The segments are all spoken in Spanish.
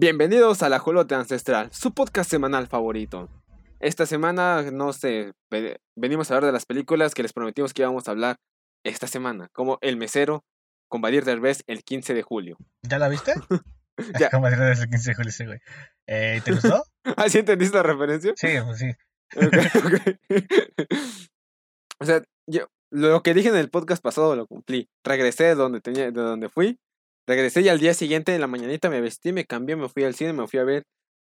Bienvenidos a La Jolote Ancestral, su podcast semanal favorito. Esta semana, no sé, ve- venimos a hablar de las películas que les prometimos que íbamos a hablar esta semana, como El Mesero, con Badir Derbez el 15 de julio. ¿Ya la viste? Ya. Como decía desde el 15 de julio, sí, güey. Eh, ¿Te gustó? ¿Ah, sí entendiste la referencia? Sí, pues sí. Ok, ok. o sea, yo lo que dije en el podcast pasado lo cumplí. Regresé de donde tenía, de donde fui. Regresé y al día siguiente en la mañanita me vestí, me cambié, me fui al cine, me fui a ver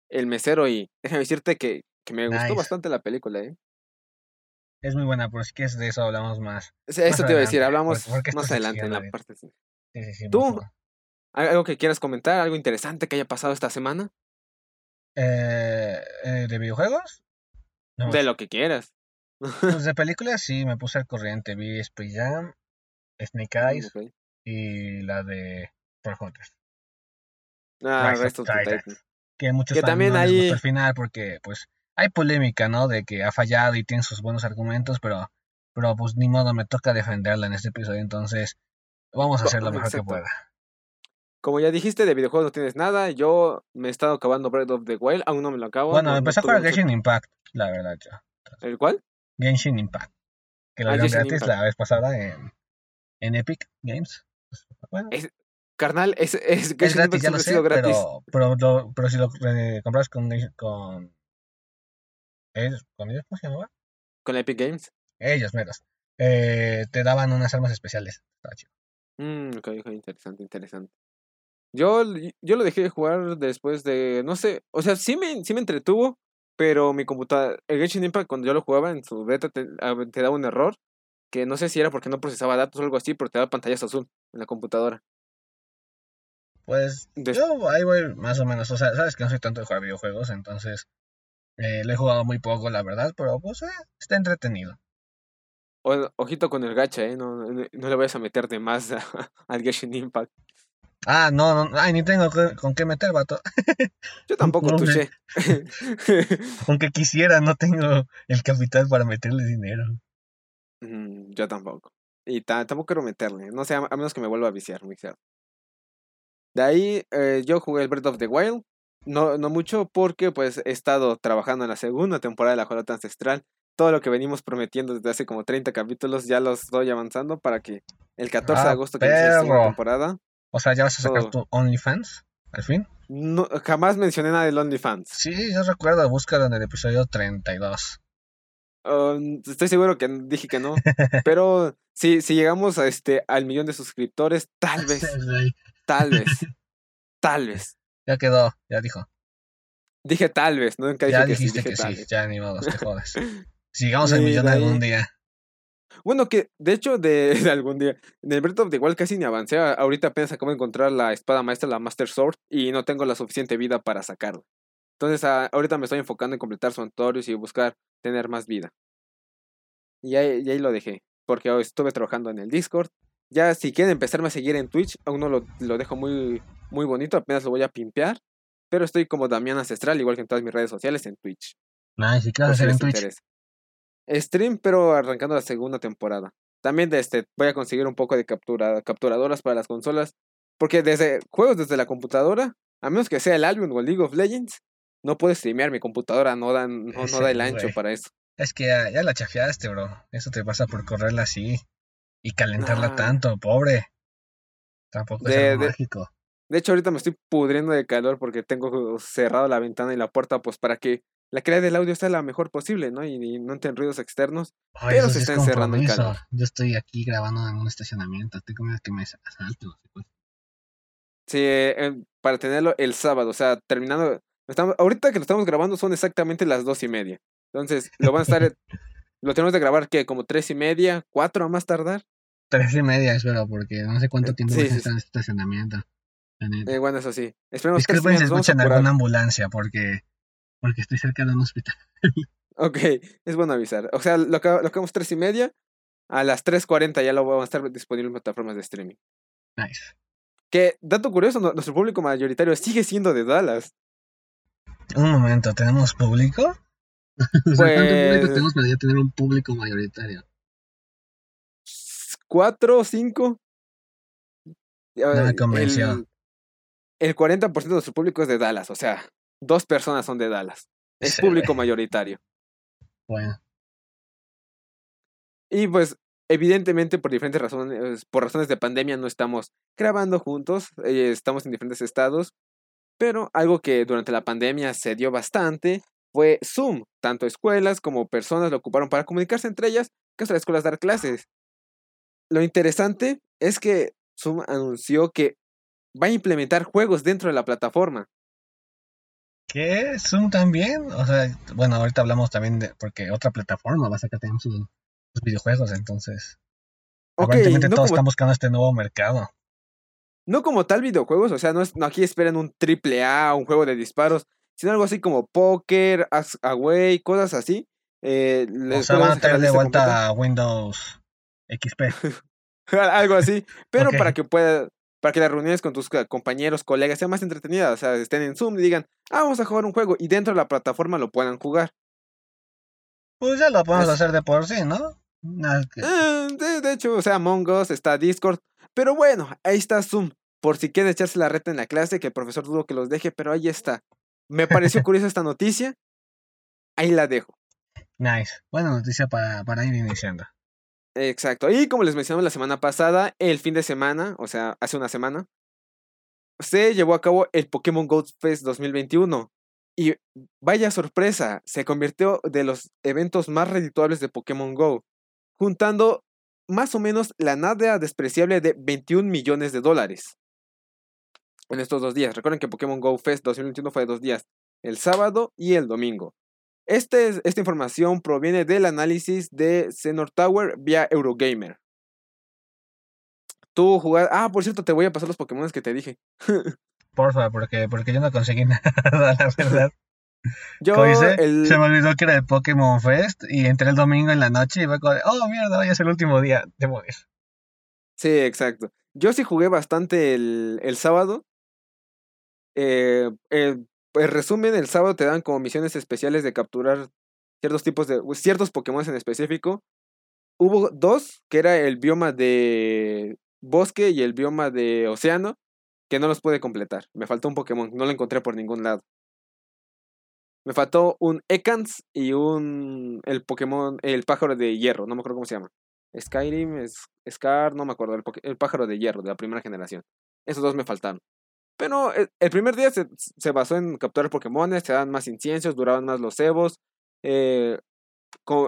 El Mesero y déjame decirte que, que me gustó bastante la película, ¿eh? Es muy buena, pero si quieres de eso hablamos más. Eso te iba a decir, hablamos porque- porque más adelante en la parte. sí. Sí, sí, sí. ¿Tú? por favor. ¿Al- ¿Algo que quieras comentar? ¿Algo interesante que haya pasado esta semana? Eh, eh, ¿De videojuegos? No, De lo que quieras. pues de películas sí, me puse al corriente. Vi Space Jam, Snake Eyes Ok. y la de Hunters. Ah, Rise of the Titans. Titans. Que muchos Que también no el final porque, pues, hay polémica, ¿no? De que ha fallado y tiene sus buenos argumentos, pero, pero pues ni modo, me toca defenderla en este episodio, entonces vamos a hacer lo mejor que pueda. Como ya dijiste, de videojuegos no tienes nada. Yo me he estado acabando Breath of the Wild, aún no me lo acabo. Bueno, no- empecé a jugar Genshin Impact, la verdad, yo. ¿El cuál? Genshin Impact. Que lo Ah, gratis Impact. la vez pasada en, en Epic Games. Pues, bueno, Es- Carnal, es, es, es Genshin Impact gratis, ya lo sé, gratis. pero, pero, si lo eh, compras con, con, ¿es- con ellos, ¿cómo se llamaba? Con Epic Games. Ellos, meros. Eh, te daban unas armas especiales. Estaba chido. Mm, ok, ok, interesante, interesante. Yo, yo lo dejé de jugar después de, no sé, o sea, sí me, sí me entretuvo, pero mi computadora, el Genshin Impact cuando yo lo jugaba en su beta te, ah, te daba un error, que no sé si era porque no procesaba datos o algo así, pero te daba pantallas azul en la computadora. Pues Des- yo ahí voy más o menos. O sea, sabes que no soy tanto de jugar videojuegos, entonces eh, lo he jugado muy poco, la verdad, pero pues eh, está entretenido. O- ojito con el gacha, ¿eh? No, no, no le vayas a meter de más al Genshin Impact. Ah, no, no, ay, ni tengo que- con qué meter, vato. Yo tampoco No, touché. Aunque quisiera, no tengo el capital para meterle dinero. Mm, Yo tampoco. Y ta- tampoco quiero meterle. No sé, a a menos que me vuelva a viciar, muy cierto. De ahí eh, yo jugué el Breath of the Wild. No, no mucho porque pues he estado trabajando en la segunda temporada de la Jolota Ancestral. Todo lo que venimos prometiendo desde hace como 30 capítulos ya los estoy avanzando para que el 14 de Ah, agosto que inicie la segunda temporada. O sea, ¿ya vas a sacar Todo. tu OnlyFans? ¿Al fin? No, jamás mencioné nada del OnlyFans. Sí, yo recuerdo, búscalo en el episodio 32. Um, estoy seguro que dije que no. pero si, si llegamos a este, al millón de suscriptores, tal vez, tal vez, tal vez. Ya quedó, ya dijo. Dije tal vez, no nunca dije Ya que sí, dijiste dije que tal sí, vez. ya ni modo, te jodas. Si llegamos al millón de algún día. Bueno, que de hecho, de, de algún día, en el Breath of the Wild casi ni avancé. Ahorita apenas acabo de encontrar la espada maestra, la Master Sword, y no tengo la suficiente vida para sacarla. Entonces, a- ahorita me estoy enfocando en completar santuarios y buscar tener más vida. Y ahí, y ahí lo dejé, porque hoy estuve trabajando en el Discord. Ya si quieren empezarme a seguir en Twitch, aún no lo, lo dejo muy, muy bonito, apenas lo voy a pimpear. Pero estoy como Damián Ancestral, igual que en todas mis redes sociales, en Twitch. Nice, ¿y qué vas a hacer en Twitch? interesa. Stream, pero arrancando la segunda temporada. También de este, voy a conseguir un poco de captura, capturadoras para las consolas. Porque desde juegos desde la computadora, a menos que sea el Albion o el League of Legends, no puedo streamear. Mi computadora no da, no, no da el ancho para eso. Es que ya, ya la chafiaste, bro. Eso te pasa por correrla así. Y calentarla tanto, pobre. Tampoco es algo de- mágico. De hecho, ahorita me estoy pudriendo de calor porque tengo cerrado la ventana y la puerta, pues para que la calidad del audio sea la mejor posible, ¿no? Y, y no entren ruidos externos. Ay, pero se es está encerrando el compromiso. calor. Yo estoy aquí grabando en un estacionamiento. Tengo miedo que me asalten. pues. Sí, eh, para tenerlo el sábado, o sea, terminando. Estamos, ahorita que lo estamos grabando son exactamente las dos y media. Entonces, lo van a estar. lo tenemos de grabar, que Como tres y media, cuatro a más tardar. Tres y media, espero, porque no sé cuánto Eh, tiempo sí, a sí, en este estacionamiento. Eh, bueno, eso sí. Esperemos Disculpen media, si vamos escuchan alguna ambulancia, porque, porque estoy cerca de un hospital. Ok, es bueno avisar. O sea, lo, acab- lo acabamos tres y media. A las 3.40 ya lo vamos a estar disponible en plataformas de streaming. Nice. Que, dato curioso, nuestro público mayoritario sigue siendo de Dallas. Un momento, ¿tenemos público? o sea, ¿cuánto público Pues- tenemos para ya tener un público mayoritario? ¿Cuatro o cinco? No me el- convenció. el 40% de su público es de Dallas, o sea, dos personas son de Dallas. Es Sí. público mayoritario. Bueno, Y pues, evidentemente, por diferentes razones, por razones de pandemia, no estamos grabando juntos, eh, estamos en diferentes estados. Pero algo que durante la pandemia se dio bastante fue Zoom. Tanto escuelas como personas lo ocuparon para comunicarse entre ellas, que las escuelas dar clases. Lo interesante es que Zoom anunció que va a implementar juegos dentro de la plataforma. ¿qué? ¿Zoom también? O sea, bueno, ahorita hablamos también de, porque otra plataforma va a sacar también sus, sus videojuegos, entonces, aparentemente no todos como, están buscando este nuevo mercado. no como tal videojuegos, o sea, no, es, no aquí esperan un triple A, un juego de disparos, sino algo así como póker, Away, cosas así. Eh, O sea, van a traer de vuelta a Windows XP. algo así, pero para que pueda, para que las reuniones con tus compañeros, colegas sean más entretenidas, o sea, estén en Zoom y digan, ah, vamos a jugar un juego y dentro de la plataforma lo puedan jugar. Pues ya lo podemos Es- hacer de por sí, ¿no? Que- Eh, de, de hecho, o sea, Among Us, está Discord, pero bueno, ahí está Zoom, por si quiere echarse la reta en la clase, que el profesor dudo que los deje, pero ahí está. Me pareció curiosa esta noticia, ahí la dejo. Nice. Buena noticia para, para ir iniciando. Exacto. Y como les mencionamos la semana pasada, el fin de semana, o sea, hace una semana, se llevó a cabo el Pokémon Go Fest 2021. Y vaya sorpresa, se convirtió de los eventos más redituables de Pokémon Go, juntando más o menos la nada despreciable de 21 millones de dólares en estos dos días. Recuerden que Pokémon Go Fest 2021 fue de dos días, el sábado y el domingo. Este, es- esta información proviene del análisis de Senor Tower vía Eurogamer. Tú jugaste. Ah, por cierto, te voy a pasar los Pokémon que te dije. Porfa, porque, porque yo no conseguí nada, la verdad. Yo, el- se me olvidó que era el Pokémon Fest y entré el domingo en la noche y fue como de, oh mierda, hoy es el último día, debo ir. Sí, exacto. Yo sí jugué bastante el, el sábado. Eh, el resumen, el sábado te dan como misiones especiales de capturar ciertos tipos de. ciertos Pokémon en específico. Hubo dos, que era el bioma de bosque y el bioma de océano, que no los pude completar. Me faltó un Pokémon, no lo encontré por ningún lado. Me faltó un Ekans y un. el Pokémon. el pájaro de hierro, no me acuerdo cómo se llama. Skyrim, Scar, no me acuerdo, el, el pájaro de hierro de la primera generación. Esos dos me faltaron. Pero el, el primer día se, se basó en capturar Pokémon, se daban más inciensos, duraban más los cebos. eh,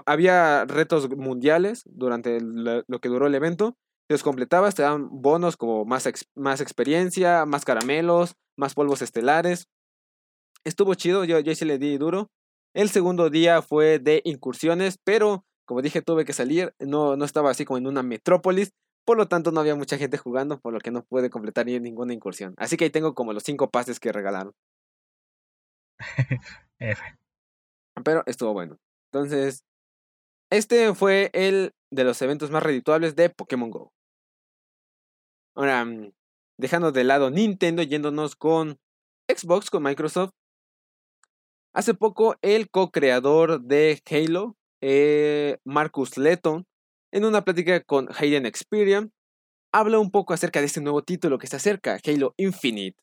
había retos mundiales durante lo que duró el evento. Si los completabas, te dan bonos como más, más experiencia, más caramelos, más polvos estelares. Estuvo chido, yo, yo sí le di duro. El segundo día fue de incursiones, pero como dije, tuve que salir. No, no estaba así como en una metrópolis. Por lo tanto, no había mucha gente jugando, por lo que no pude completar ni ninguna incursión. Así que ahí tengo como los cinco pases que regalaron. F. Pero estuvo bueno. Entonces, este fue el de los eventos más redituables de Pokémon Go. Ahora, mm, dejando de lado Nintendo, yéndonos con Xbox, con Microsoft. Hace poco, el co-creador de Halo, eh, Marcus Letton, en una plática con Hayden Experience, habla un poco acerca de este nuevo título que se acerca, Halo Infinite.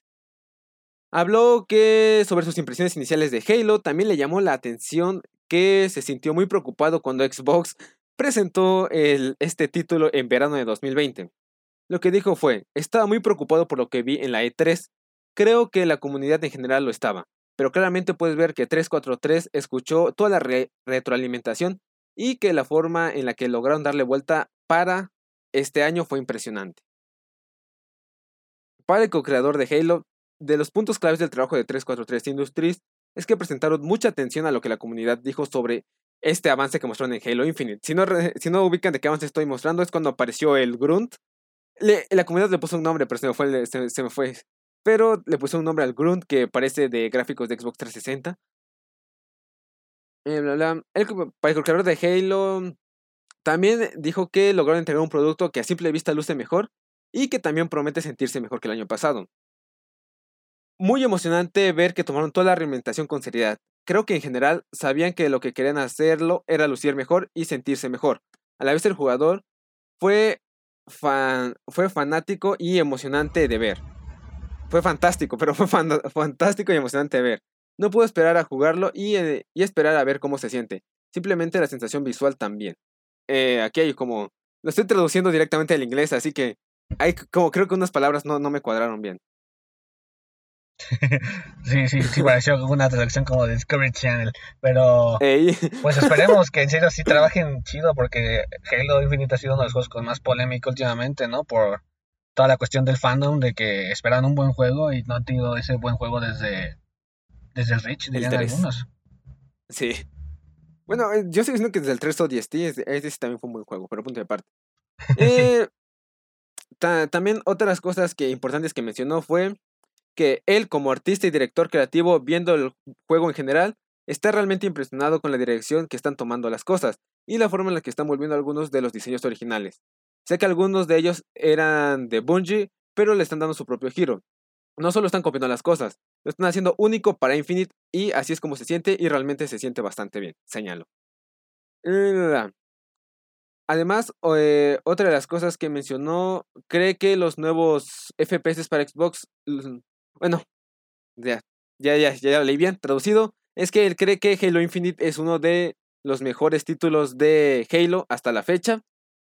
Habló que sobre sus impresiones iniciales de Halo, también le llamó la atención que se sintió muy preocupado cuando Xbox presentó este título en verano de 2020. Lo que dijo fue, estaba muy preocupado por lo que vi en la E3. Creo que la comunidad en general lo estaba, pero claramente puedes ver que 343 escuchó toda la re- retroalimentación y que la forma en la que lograron darle vuelta para este año fue impresionante. Para el co-creador de Halo, de los puntos claves del trabajo de 343 Industries es que presentaron mucha atención a lo que la comunidad dijo sobre este avance que mostraron en Halo Infinite. Si no, si no ubican de qué avance estoy mostrando, es cuando apareció el Grunt. La comunidad le puso un nombre, pero se me fue. se me fue. Pero le puso un nombre al Grunt que parece de gráficos de Xbox 360. Eh, bla. El el creador de Halo también dijo que lograron entregar un producto que a simple vista luce mejor y que también promete sentirse mejor que el año pasado. Muy emocionante ver que tomaron toda la reinventación con seriedad. Creo que en general sabían que lo que querían hacerlo era lucir mejor y sentirse mejor. A la vez el jugador fue, fan- fue fanático y emocionante de ver. fue fantástico, pero fue fantástico y emocionante ver. No puedo esperar a jugarlo y, eh, y, esperar a ver cómo se siente. Simplemente la sensación visual también. Eh, aquí hay como... Lo estoy traduciendo directamente al inglés, así que hay como creo que unas palabras no, no me cuadraron bien. sí, sí, sí, pareció una traducción como de Discovery Channel. Pero pues esperemos que en serio sí trabajen chido porque Halo Infinite ha sido uno de los juegos con más polémico últimamente, ¿no? Por toda la cuestión del fandom de que esperan un buen juego y no han tenido ese buen juego desde, desde el Reach, dirían algunos. Sí. Bueno, eh, yo estoy diciendo que desde el 3 o 10 ese, también fue un buen juego, pero punto de parte. Eh, también otras cosas que importantes que mencionó fue que él como artista y director creativo, viendo el juego en general, está realmente impresionado con la dirección que están tomando las cosas y la forma en la que están volviendo algunos de los diseños originales. Sé que algunos de ellos eran de Bungie, pero le están dando su propio giro. No solo están copiando las cosas, lo están haciendo único para Infinite y así es como se siente y realmente se siente bastante bien, señalo. Además, eh, otra de las cosas que mencionó, cree que los nuevos FPS para Xbox bueno, ya, ya, ya, ya leí bien, traducido, es que él cree que Halo Infinite es uno de los mejores títulos de Halo hasta la fecha,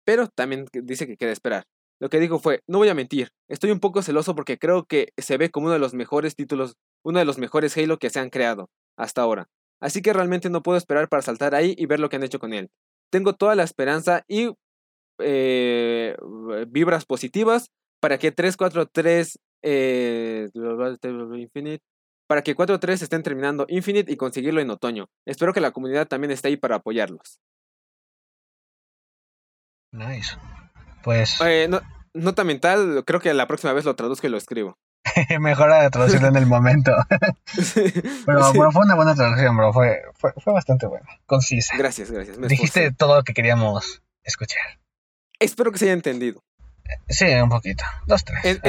pero también dice que queda esperar. Lo que dijo fue, no voy a mentir, estoy un poco celoso porque creo que se ve como uno de los mejores títulos, uno de los mejores Halo que se han creado hasta ahora. Así que realmente no puedo esperar para saltar ahí y ver lo que han hecho con él. Tengo toda la esperanza y eh, vibras positivas para que 343 eh, Infinite, para que 4.3 estén terminando Infinite y conseguirlo en otoño. Espero que la comunidad también esté ahí para apoyarlos. Nice. Pues. Eh, nota mental, creo que la próxima vez lo traduzco y lo escribo. Mejor a traducirlo en el momento. pero, fue una buena traducción, bro. Fue, fue, bastante buena. Concisa. Gracias, gracias. Dijiste todo lo que queríamos escuchar. Espero que se haya entendido. Sí, un poquito. Dos, tres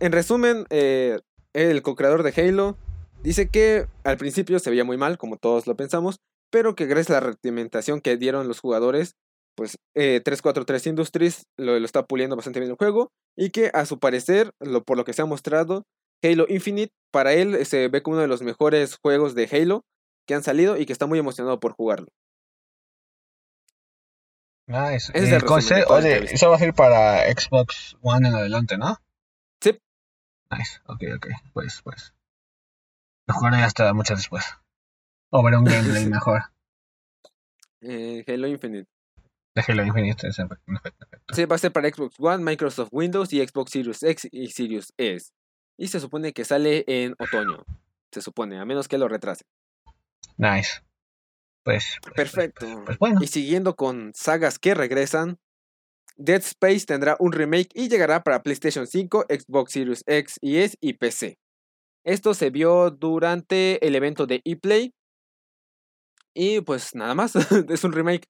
en resumen, eh, el co-creador de Halo dice que al principio se veía muy mal, como todos lo pensamos, pero que gracias a la retroalimentación que dieron los jugadores, pues 343 eh, Industries lo, está puliendo bastante bien el juego y que a su parecer, lo, por lo que se ha mostrado, Halo Infinite para él se ve como uno de los mejores juegos de Halo que han salido y que está muy emocionado por jugarlo. Nice. Es el oye, eso va a ser para Xbox One en adelante, ¿no? Nice, ok, ok, pues, pues. Lo jugaré hasta mucho después. O ver un gameplay mejor. Eh, Halo Infinite. De Halo Infinite, en efecto, Sí, va a ser para Xbox One, Microsoft Windows y Xbox Series X y Series S. Y se supone que sale en otoño. Se supone, a menos que lo retrase. Nice. Pues. pues Perfecto. Pues, pues, bueno. Y siguiendo con sagas que regresan, Dead Space tendrá un remake y llegará para PlayStation 5, Xbox Series X y S y PC. Esto se vio durante el evento de ePlay. Y pues nada más, es un remake.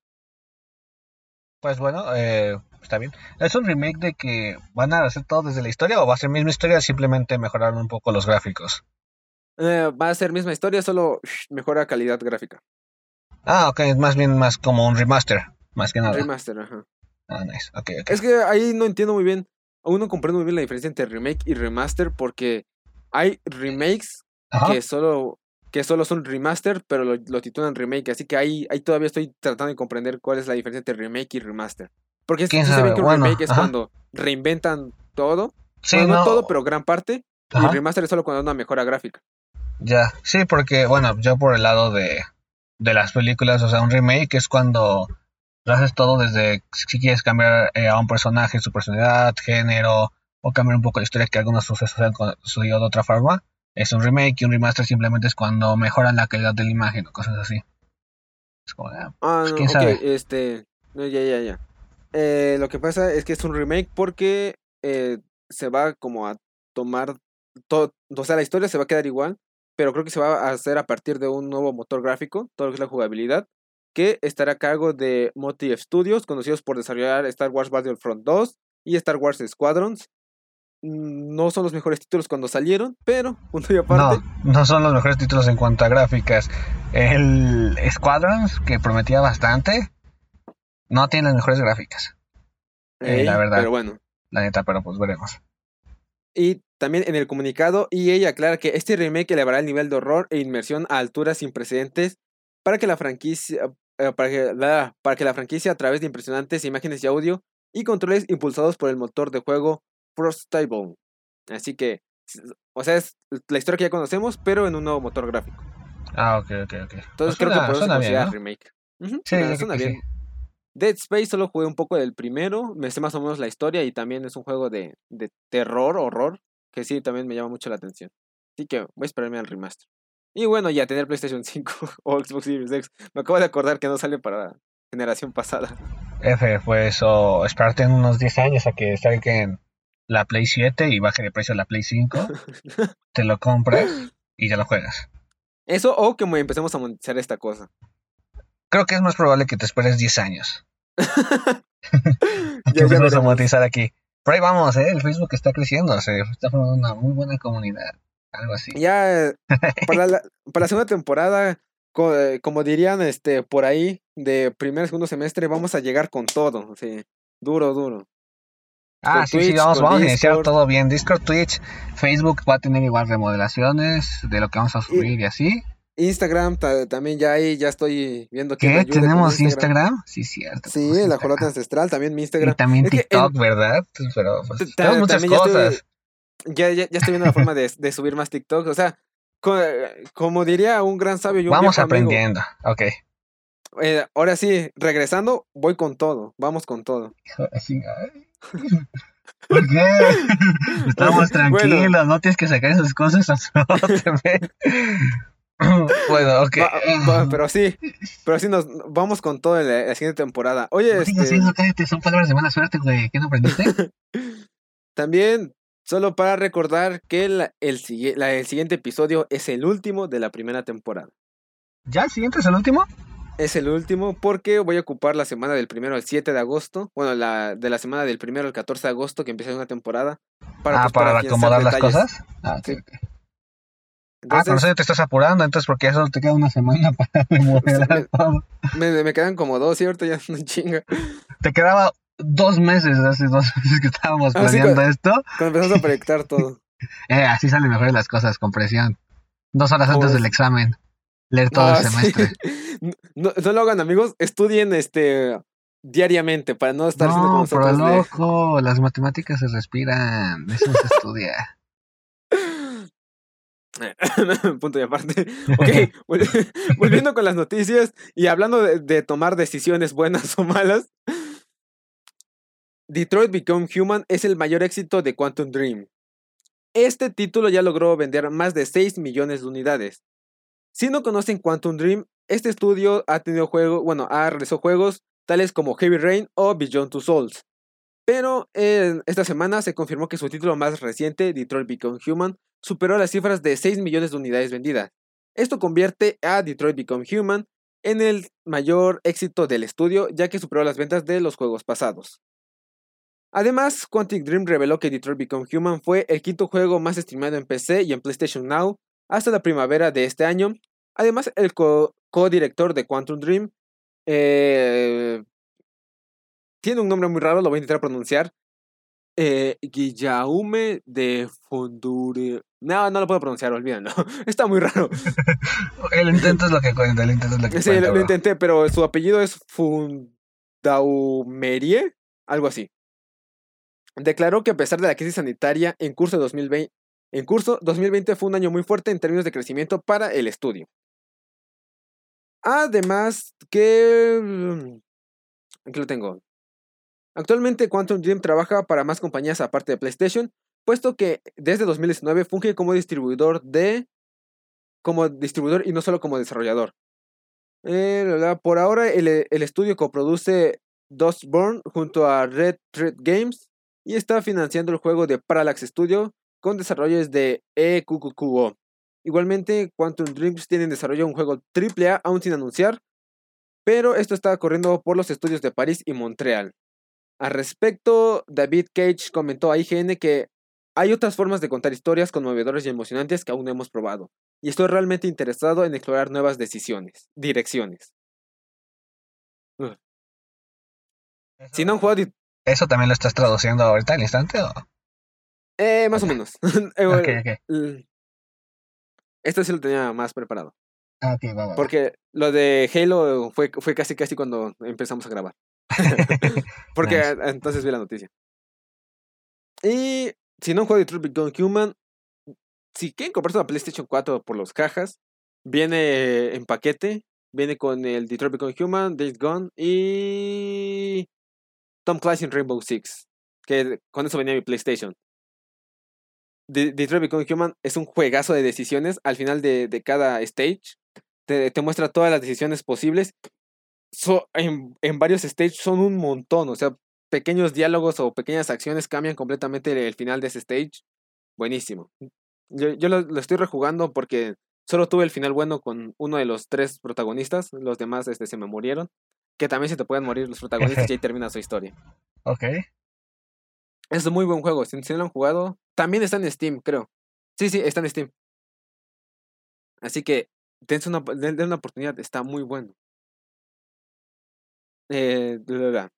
Pues bueno, eh, está bien. ¿Es un remake de que van a hacer todo desde la historia o va a ser misma historia, simplemente mejorar un poco los gráficos? Eh, va a ser misma historia, solo mejora calidad gráfica. Ah, ok, es más bien más como un remaster, más que nada. Remaster, ajá. Ah, nice. Es que ahí no entiendo muy bien. Aún no comprendo muy bien la diferencia entre remake y remaster porque hay remakes que solo que solo son remaster, pero lo, titulan remake. Así que ahí, ahí todavía estoy tratando de comprender cuál es la diferencia entre remake y remaster. Porque si se ve que un remake es cuando reinventan todo. no, todo, pero gran parte. Y remaster es solo cuando hay una mejora gráfica. Ya, sí, porque, bueno, yo por el lado de, de las películas, o sea, un remake es cuando lo haces todo desde si quieres cambiar eh, a un personaje su personalidad, género, o cambiar un poco la historia que algunos sucesos han sucedido de otra forma. Es un remake y un remaster simplemente es cuando mejoran la calidad de la imagen o cosas así. Es como, ah, ah pues, ¿quién sabe? este, no, ya, ya, ya. Eh, lo que pasa es que es un remake porque eh, se va como a tomar todo, o sea, la historia se va a quedar igual, pero creo que se va a hacer a partir de un nuevo motor gráfico, todo lo que es la jugabilidad, que estará a cargo de Motive Studios, conocidos por desarrollar Star Wars Battlefront 2 y Star Wars Squadrons. Mm, no son los mejores títulos cuando salieron, pero punto y aparte. No, no son los mejores títulos en cuanto a gráficas. El Squadrons, que prometía bastante, no tiene las mejores gráficas. Eh, la verdad. Pero bueno. La neta, pero pues veremos. Y también en el comunicado, EA aclara que este remake elevará el nivel de horror e inmersión a alturas sin precedentes para que la franquicia, eh, para, que, la, para que la franquicia a través de impresionantes imágenes y audio y controles impulsados por el motor de juego Frostable. Así que, o sea, es la historia que ya conocemos, pero en un nuevo motor gráfico. Ah, ok, ok, ok. Entonces Pues creo que suena- por eso se suena bien, considera ¿no? remake. Ujú, Sí, suena- que bien. sí. Dead Space solo jugué un poco del primero, me sé más o menos la historia y también es un juego de, de terror, horror, que sí, también me llama mucho la atención. Así que voy a esperarme al remaster. Y bueno, ya tener PlayStation 5 o Xbox Series X. Me acabo de acordar que no sale para la generación pasada. F, pues, o esperarte en unos 10 años a que salgan la Play 7 y baje de precio la Play 5, te lo compras y ya lo juegas. Eso o que mo- empecemos a monetizar esta cosa. Creo que es más probable que te esperes 10 años. Que empecemos a monetizar aquí. Por ahí vamos, ¿eh? El Facebook está creciendo, se está formando una muy buena comunidad. Algo así. Ya para la, para la segunda temporada, co- eh, como dirían este por ahí, de primer segundo semestre, vamos a llegar con todo. Sí, duro, duro. Ah, sí, sí, vamos, vamos a iniciar todo bien. Discord, Twitch, Facebook va a tener igual remodelaciones de lo que vamos a subir y, así. Instagram ta- también ya ahí, ya estoy viendo que ¿Qué? ¿Tenemos Instagram? Sí, cierto. Sí, la Instagram. jolota ancestral, también mi Y Instagram. también Es que TikTok, en- ¿verdad? Pero pues, tenemos muchas también cosas. Ya, ya, ya estoy viendo la forma de, de subir más TikTok. O sea, co- como diría un gran sabio y un Vamos viejo amigo, aprendiendo. Ok. eh, ahora sí, regresando, voy con todo. Vamos con todo. Así, ay. ¿Por qué? Estamos tranquilos, Bueno. no tienes que sacar esas cosas. Bueno, ok. Va- va- pero sí, pero sí nos vamos con todo en la, la siguiente temporada. Oye, No este, cállate, son palabras de mala suerte, güey. ¿Qué no aprendiste? también, solo para recordar que la- el, sigue- la- el siguiente episodio es el último de la primera temporada. ¿Ya el siguiente es el último? Es el último porque voy a ocupar la semana del primero al 7 de agosto. Bueno, la de la semana del primero al 14 de agosto que empieza una temporada. ah, pues, para acomodar las detalles. cosas. Ah, Sí. ok. Ah, Entonces, eso ya te estás apurando, entonces porque eso te queda una semana para remodelar todo. me, me quedan como dos, ¿cierto? Ya no chinga. Te quedaba dos meses, hace dos meses que estábamos Ah, planeando esto. Cuando empezamos a proyectar todo. Eh, así salen mejor las cosas, con presión. Dos horas antes Pues- del examen. Leer todo Ah, el sí. semestre. No, no lo hagan, amigos. Estudien este diariamente para no estar No, pero nosotros. de- loco, las matemáticas se respiran, eso no se estudia. Punto y aparte. Ok, vol- volviendo con las noticias y hablando de, de tomar decisiones buenas o malas. Detroit Become Human es el mayor éxito de Quantum Dream. Este título ya logró vender más de 6 millones de unidades. Si no conocen Quantum Dream, este estudio ha tenido juegos, bueno, ha realizado juegos tales como Heavy Rain o Beyond Two Souls. Pero esta semana se confirmó que su título más reciente, Detroit Become Human, superó las cifras de 6 millones de unidades vendidas. Esto convierte a Detroit Become Human en el mayor éxito del estudio, ya que superó las ventas de los juegos pasados. Además, Quantic Dream reveló que Detroit Become Human fue el quinto juego más streameado en PC y en PlayStation Now hasta la primavera de este año. Además, el co- co-director de Quantum Dream eh, tiene un nombre muy raro, lo voy a intentar pronunciar. Eh, Guillaume de Fondure. No, no lo puedo pronunciar, olvídenlo. Está muy raro. El intento es lo que cuenta, el intento es lo que Sí, cuenta. lo, lo intenté, pero su apellido es Fundaumerie, algo así. Declaró que a pesar de la crisis sanitaria en curso, 2020, en curso 2020 fue un año muy fuerte en términos de crecimiento para el estudio. Además que... mm, Aquí lo tengo. Actualmente Quantum Dream trabaja para más compañías aparte de PlayStation, puesto que desde 2019 funge como distribuidor de... como distribuidor y no solo como desarrollador. Eh, por ahora el, el estudio coproduce Dustborn junto a Red Thread Games y está financiando el juego de Parallax Studio con desarrollos de EQQO. Igualmente, Quantum Dreams tiene en desarrollo un juego AAA aún sin anunciar, pero esto está corriendo por los estudios de París y Montreal. Al respecto, David Cage comentó a IGN que hay otras formas de contar historias conmovedoras y emocionantes que aún no hemos probado, y estoy realmente interesado en explorar nuevas decisiones, direcciones. Si no han jugado, Di- ¿Eso también lo estás traduciendo ahorita al instante o? Eh, más o menos. Eh, Ok, bueno, ok. l- Esto sí lo tenía más preparado. Ah, ok, va, va, va. Porque lo de Halo fue, fue casi casi cuando empezamos a grabar. Porque Nice. entonces vi la noticia. Y si no jugado Detroit Become Human, si quieren comprarse una PlayStation 4 por las cajas, viene en paquete. Viene con el Detroit Become Human, Days Gone y Tom Clancy en Rainbow Six. Que con eso venía mi PlayStation. De- Detroit Become Human es un juegazo de decisiones. Al final de, de cada stage, te, te muestra todas las decisiones posibles. So- en, en varios stages son un montón. O sea, pequeños diálogos o pequeñas acciones cambian completamente el, el final de ese stage. Buenísimo. Yo, yo lo, lo estoy rejugando porque solo tuve el final bueno con uno de los tres protagonistas. Los demás este, se me murieron. Que también se te pueden morir los protagonistas y ahí termina su historia. Ok. Es un muy buen juego. Si, si no lo han jugado, también está en Steam, creo. Sí, sí, está en Steam. Así que dense una, una oportunidad, está muy bueno. Eh, bla.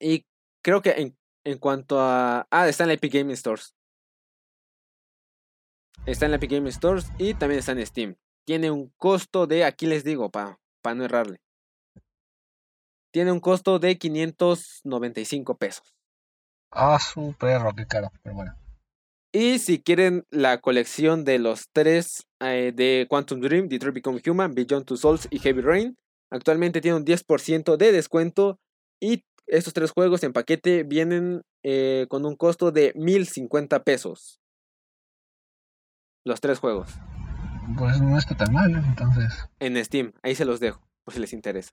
Y creo que en, en cuanto a. Ah, está en la Epic Gaming Stores. Está en la Epic Gaming Stores y también está en Steam. Tiene un costo de, aquí les digo, para no errarle. Tiene un costo de 595 pesos. Ah, su perro, qué caro. Pero bueno. Y si quieren la colección de los tres eh, de Quantum Dream, Detroit Become Human, Beyond Two Souls y Heavy Rain, actualmente tiene un 10% de descuento y estos tres juegos en paquete vienen eh, con un costo de 1050 pesos. Los tres juegos Pues no está tan mal, entonces. en Steam, ahí se los dejo, por si les interesa.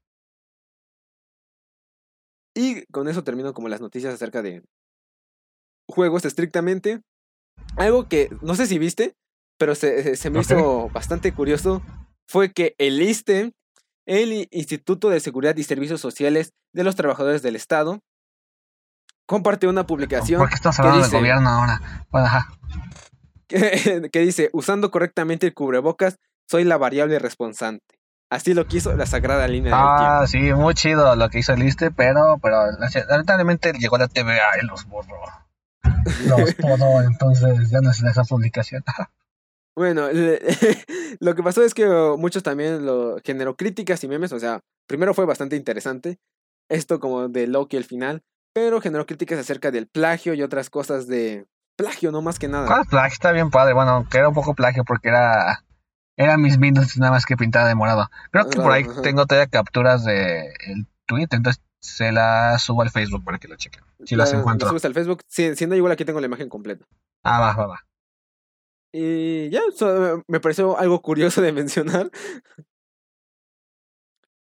Y con eso termino como las noticias acerca de juegos estrictamente. Algo que no sé si viste, pero se, se- me hizo bastante curioso fue que el ISTE, el Instituto de Seguridad y Servicios Sociales de los Trabajadores del Estado, compartió una publicación ¿Por qué que hablando dice- del gobierno ahora? Bueno, ajá. que, que dice, usando correctamente el cubrebocas, soy la variable responsable. Así lo quiso la sagrada línea del tiempo. Ah, sí, muy chido lo que hizo el ISTE, pero, pero lamentablemente llegó la TVA y los borró. Los podó, entonces ya no es de esa publicación. Bueno, le- lo que pasó es que oh, muchos también lo generó críticas y memes, o sea, primero fue bastante interesante, esto como de Loki al final, pero generó críticas acerca del plagio y otras cosas de plagio, no más que nada. ¿Cuál plagio? Está bien padre. Bueno, que era un poco plagio porque era. Era mis Windows nada más que pintada de morado. Creo que por ahí Ajá. tengo todavía capturas de el tweet, entonces se la subo al Facebook para que lo chequen. Si las La- encuentro. subes al Facebook, si, si no igual aquí tengo la imagen completa. Ah, va, va, va. Y ya, so- me pareció algo curioso de mencionar.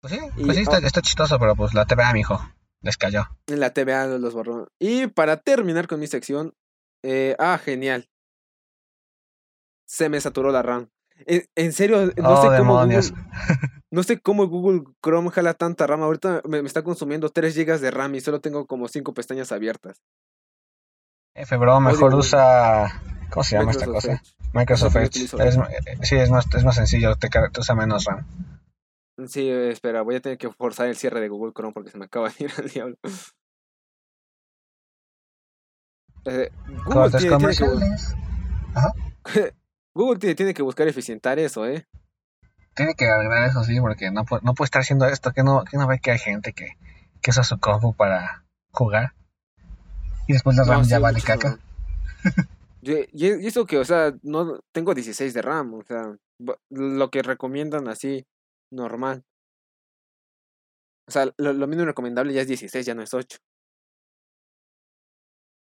Pues sí, Y- pues sí, está, oh. está chistoso, pero pues la TVA, mijo, les cayó. En la TVA los borró. Y para terminar con mi sección, eh, ah, genial. Se me saturó la RAM. En, en serio, no Oh, sé cómo demonios. Google, no sé cómo Google Chrome jala tanta RAM. Ahorita me, me está consumiendo 3 GB de RAM y solo tengo como 5 pestañas abiertas. F, bro, mejor usa. ¿Cómo se llama esta cosa? Edge. Microsoft Edge. Es sí, es más, es más sencillo, te, usa menos RAM. Sí, espera, voy a tener que forzar el cierre de Google Chrome porque se me acaba de ir al diablo. Eh, Google tiene, tiene que. Google tiene, tiene que buscar eficientar eso, ¿eh? Tiene que arreglar eso, sí, porque no, no puede estar haciendo esto. Que no, que no ve que hay gente que, que usa su compu para jugar. Y después la No, RAM sí, ya vale mucho caca. Y eso que, o sea, no tengo 16 de RAM, o sea, lo que recomiendan así, normal. O sea, lo, lo mínimo recomendable ya es 16, ya no es 8.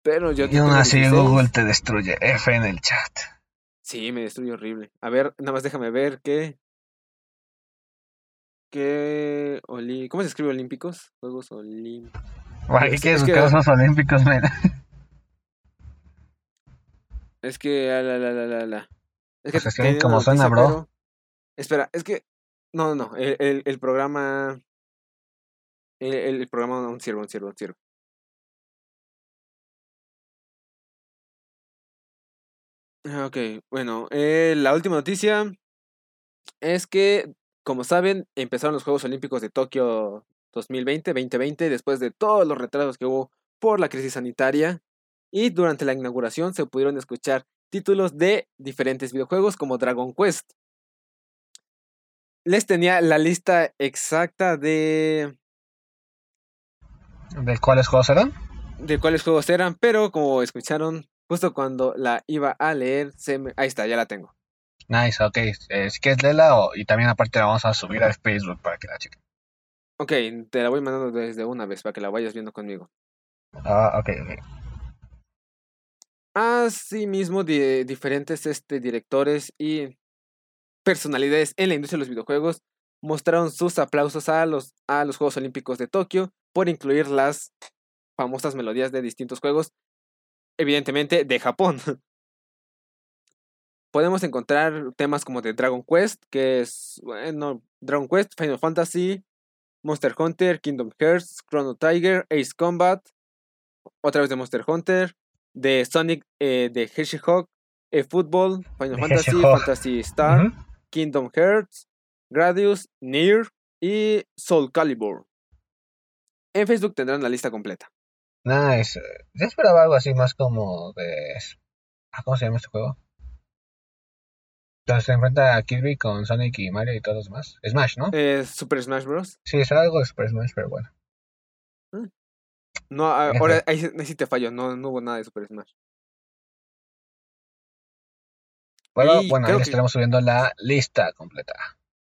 Pero yo Y aún así 16. Google te destruye. F en el chat. Sí, me destruye horrible. A ver, nada más déjame ver qué. ¿Qué. Oli... ¿Cómo se escribe Olímpicos? Juegos Olímpicos. ¿Para qué Es- quieres es que- buscar olímpicos, men? Es que. ah, La, la, la, la, la. Es Pues es que tenía una como suena, bro. pero- Espera, es que. No, no, no. El, el, el programa. El, el programa sirve, aún sirve, aún sirve. Ah, Ok, bueno, eh, la última noticia es que, como saben, empezaron los Juegos Olímpicos de Tokio 2020, 2020, después de todos los retrasos que hubo por la crisis sanitaria. y durante la inauguración se pudieron escuchar títulos de diferentes videojuegos como Dragon Quest. Les tenía la lista exacta de... ¿De cuáles juegos eran? De cuáles juegos eran, pero como escucharon, justo cuando la iba a leer, se me... ahí está, ya la tengo. Nice, ok. Eh, si quieres leerla o, y también aparte la vamos a subir a Facebook para que la chequen. Ok, te la voy mandando desde una vez para que la vayas viendo conmigo. Ah, ok, ok. Asimismo, diferentes este, directores y personalidades en la industria de los videojuegos mostraron sus aplausos a los, a los Juegos Olímpicos de Tokio por incluir las famosas melodías de distintos juegos, evidentemente de Japón. Podemos encontrar temas como de Dragon Quest, que es, bueno, Dragon Quest, Final Fantasy, Monster Hunter, Kingdom Hearts, Chrono Tiger, Ace Combat, otra vez de Monster Hunter, de Sonic, eh, de Hedgehog, eh, Football, Final Fantasy, Fantasy Star, Kingdom Hearts, Gradius, Nier y Soul Calibur. En Facebook tendrán la lista completa. Nice. Yo esperaba algo así más como de... Ah, ¿Cómo se llama este juego? Entonces se enfrenta a Kirby con Sonic y Mario y todos demás. Smash, ¿no? Eh, Super Smash Bros. Sí, será algo de Super Smash, pero bueno. Mm. No, ahora ahí, sí te fallo, no, no hubo nada de Super Smash. Bueno, bueno, ahí estaremos subiendo la lista completa.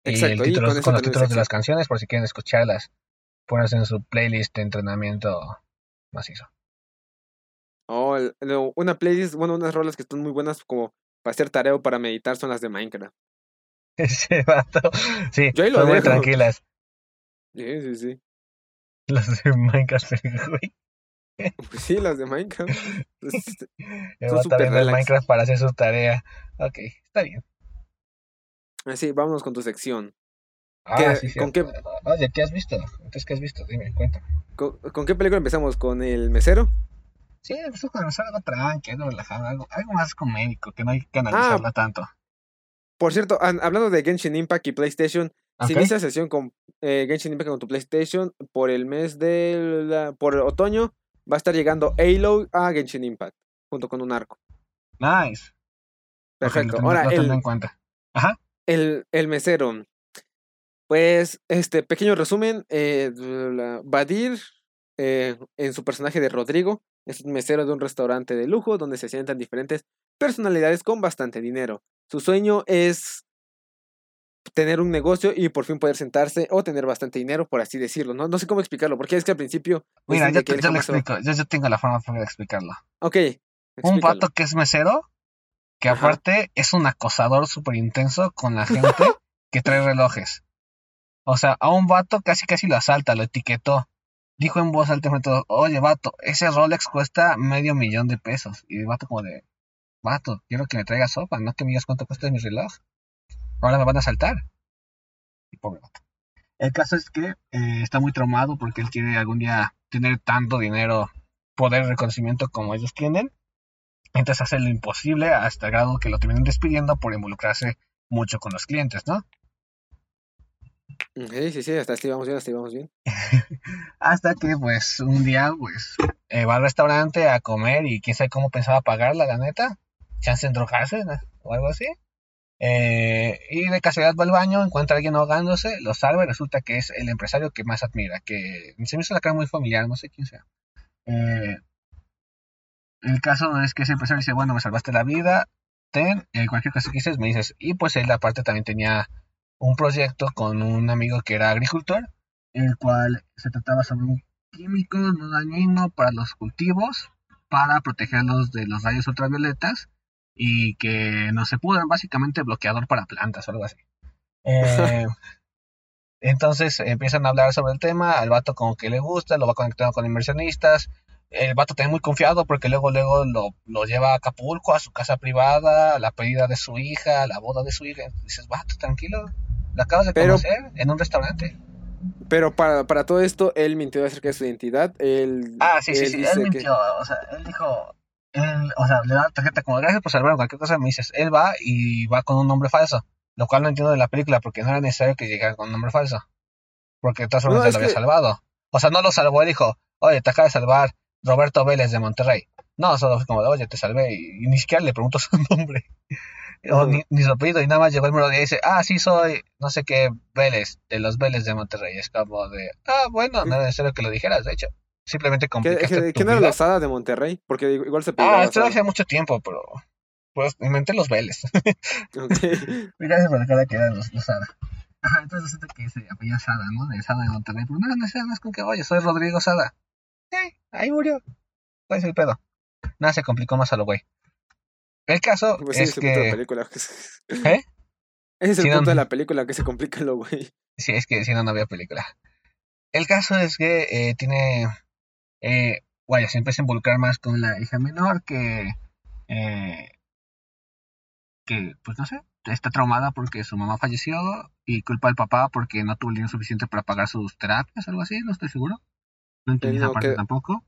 Exacto, y, el con, los títulos de las canciones, por si quieren escucharlas, ponerse en su playlist de entrenamiento macizo. Oh, una playlist, bueno, unas rolas que están muy buenas como para hacer tarea o para meditar son las de Minecraft. Ese vato. Sí, Yo ahí lo son muy tranquilas. Sí, sí, sí. Las de Minecraft, güey. Pues sí, las de Minecraft. Pues, son súper Minecraft para hacer su tarea. Ok, está bien. Así, vámonos con tu sección. Ah, sí, sí. ¿con qué... Oye, ¿qué has visto? Entonces, ¿qué has visto? Dime, cuéntame. ¿Con, qué película empezamos? ¿Con el mesero? Sí, empezamos con el mesero, algo tranquilo, algo relajado, algo, algo más comédico, que no hay que analizarla ah, tanto. Por cierto, hablando de Genshin Impact y PlayStation, si inicia sesión con eh, Genshin Impact con tu PlayStation, por el mes de... por otoño, va a estar llegando Halo a Genshin Impact, junto con un arco. Nice. Perfecto. Ahora, el, en cuenta. Ajá. El, el mesero. Pues, este pequeño resumen, eh, Badir, eh, en su personaje de Rodrigo, es un mesero de un restaurante de lujo donde se sientan diferentes personalidades con bastante dinero. Su sueño es tener un negocio y por fin poder sentarse o tener bastante dinero, por así decirlo. No, no sé cómo explicarlo, porque es que al principio... Mira, yo, te, lo explico, yo, tengo la forma de explicarlo. Ok. Un pato que es mesero, que aparte es un acosador súper intenso con la gente que trae relojes. O sea, a un vato casi casi lo asalta, lo etiquetó. Dijo en voz alta frente a oye vato, ese Rolex cuesta medio millón de pesos. Y el vato como de, vato, quiero que me traiga sopa, no que me digas cuánto cuesta mi reloj. Ahora me van a asaltar. Y pobre vato. El caso es que eh, está muy traumado porque él quiere algún día tener tanto dinero, poder, reconocimiento como ellos tienen. Entonces hace lo imposible hasta el grado que lo terminan despidiendo por involucrarse mucho con los clientes, ¿no? Sí, sí, sí, hasta ahí bien, hasta bien. hasta que, pues, un día, pues, eh, va al restaurante a comer y quién sabe cómo pensaba pagarla, la neta. Chance en drogarse o algo así. Eh, y de casualidad va al baño, encuentra a alguien ahogándose, lo salva y resulta que es el empresario que más admira, que se me hizo la cara muy familiar, no sé quién sea. Eh, el caso es que ese empresario dice, bueno, me salvaste la vida, ten, eh, cualquier cosa que dices, me dices. Y pues él aparte también tenía un proyecto con un amigo que era agricultor, el cual se trataba sobre un químico no dañino para los cultivos, para protegerlos de los rayos ultravioletas y que no se pudran, básicamente bloqueador para plantas o algo así. Eh, entonces empiezan a hablar sobre el tema, al vato como que le gusta, lo va conectando con inversionistas, el vato también muy confiado porque luego luego lo, lo, lleva a Acapulco, a su casa privada, la pedida de su hija, la boda de su hija. Dices, vato, tranquilo, lo acabas de conocer en un restaurante. Pero para, para todo esto, él mintió acerca de su identidad. Él, ah, sí, sí, sí, él mintió. O sea, él dijo, él, o sea, le da tarjeta como gracias por salvar cualquier cosa. Me dices, él va y va con un nombre falso. Lo cual no entiendo de la película porque no era necesario que llegara con un nombre falso. Porque de todas formas lo había salvado. O sea, no lo salvó, él dijo, oye, te acaba de salvar Roberto Vélez de Monterrey. No, solo fue como de, oye, te salvé. Y, ni siquiera le pregunto su nombre. O ni, ni su apellido. Y nada más llegó el mero día y dice, ah, sí, soy no sé qué Vélez, de los Vélez de Monterrey. Es como de, ah, bueno, no era necesario que lo dijeras, de hecho. Simplemente complicaste ¿Quién era la osada de Monterrey? Porque igual se Ah, esto hace mucho tiempo, pero pues inventé los Vélez. okay. Gracias por la cara que eran los, Sada. Ajá, entonces resulta que se apellía Sada, ¿no? De Sada de Monterrey. Pero no, no sé, no es con que, oye, soy Rodrigo Sada. Sí, ahí murió. ¿Cuál es el pedo? Nada, se complicó más a lo güey. El caso pues es, que... De película. ¿Eh? Ese es el punto de la película que se complica lo güey. Sí, es que si no, no había película. El caso es que eh, tiene... Eh, vaya, se empieza a involucrar más con la hija menor que... Eh, que, pues no sé, está traumada porque su mamá falleció y culpa al papá porque no tuvo el dinero suficiente para pagar sus terapias, algo así, no estoy seguro. No entendí esa parte tampoco.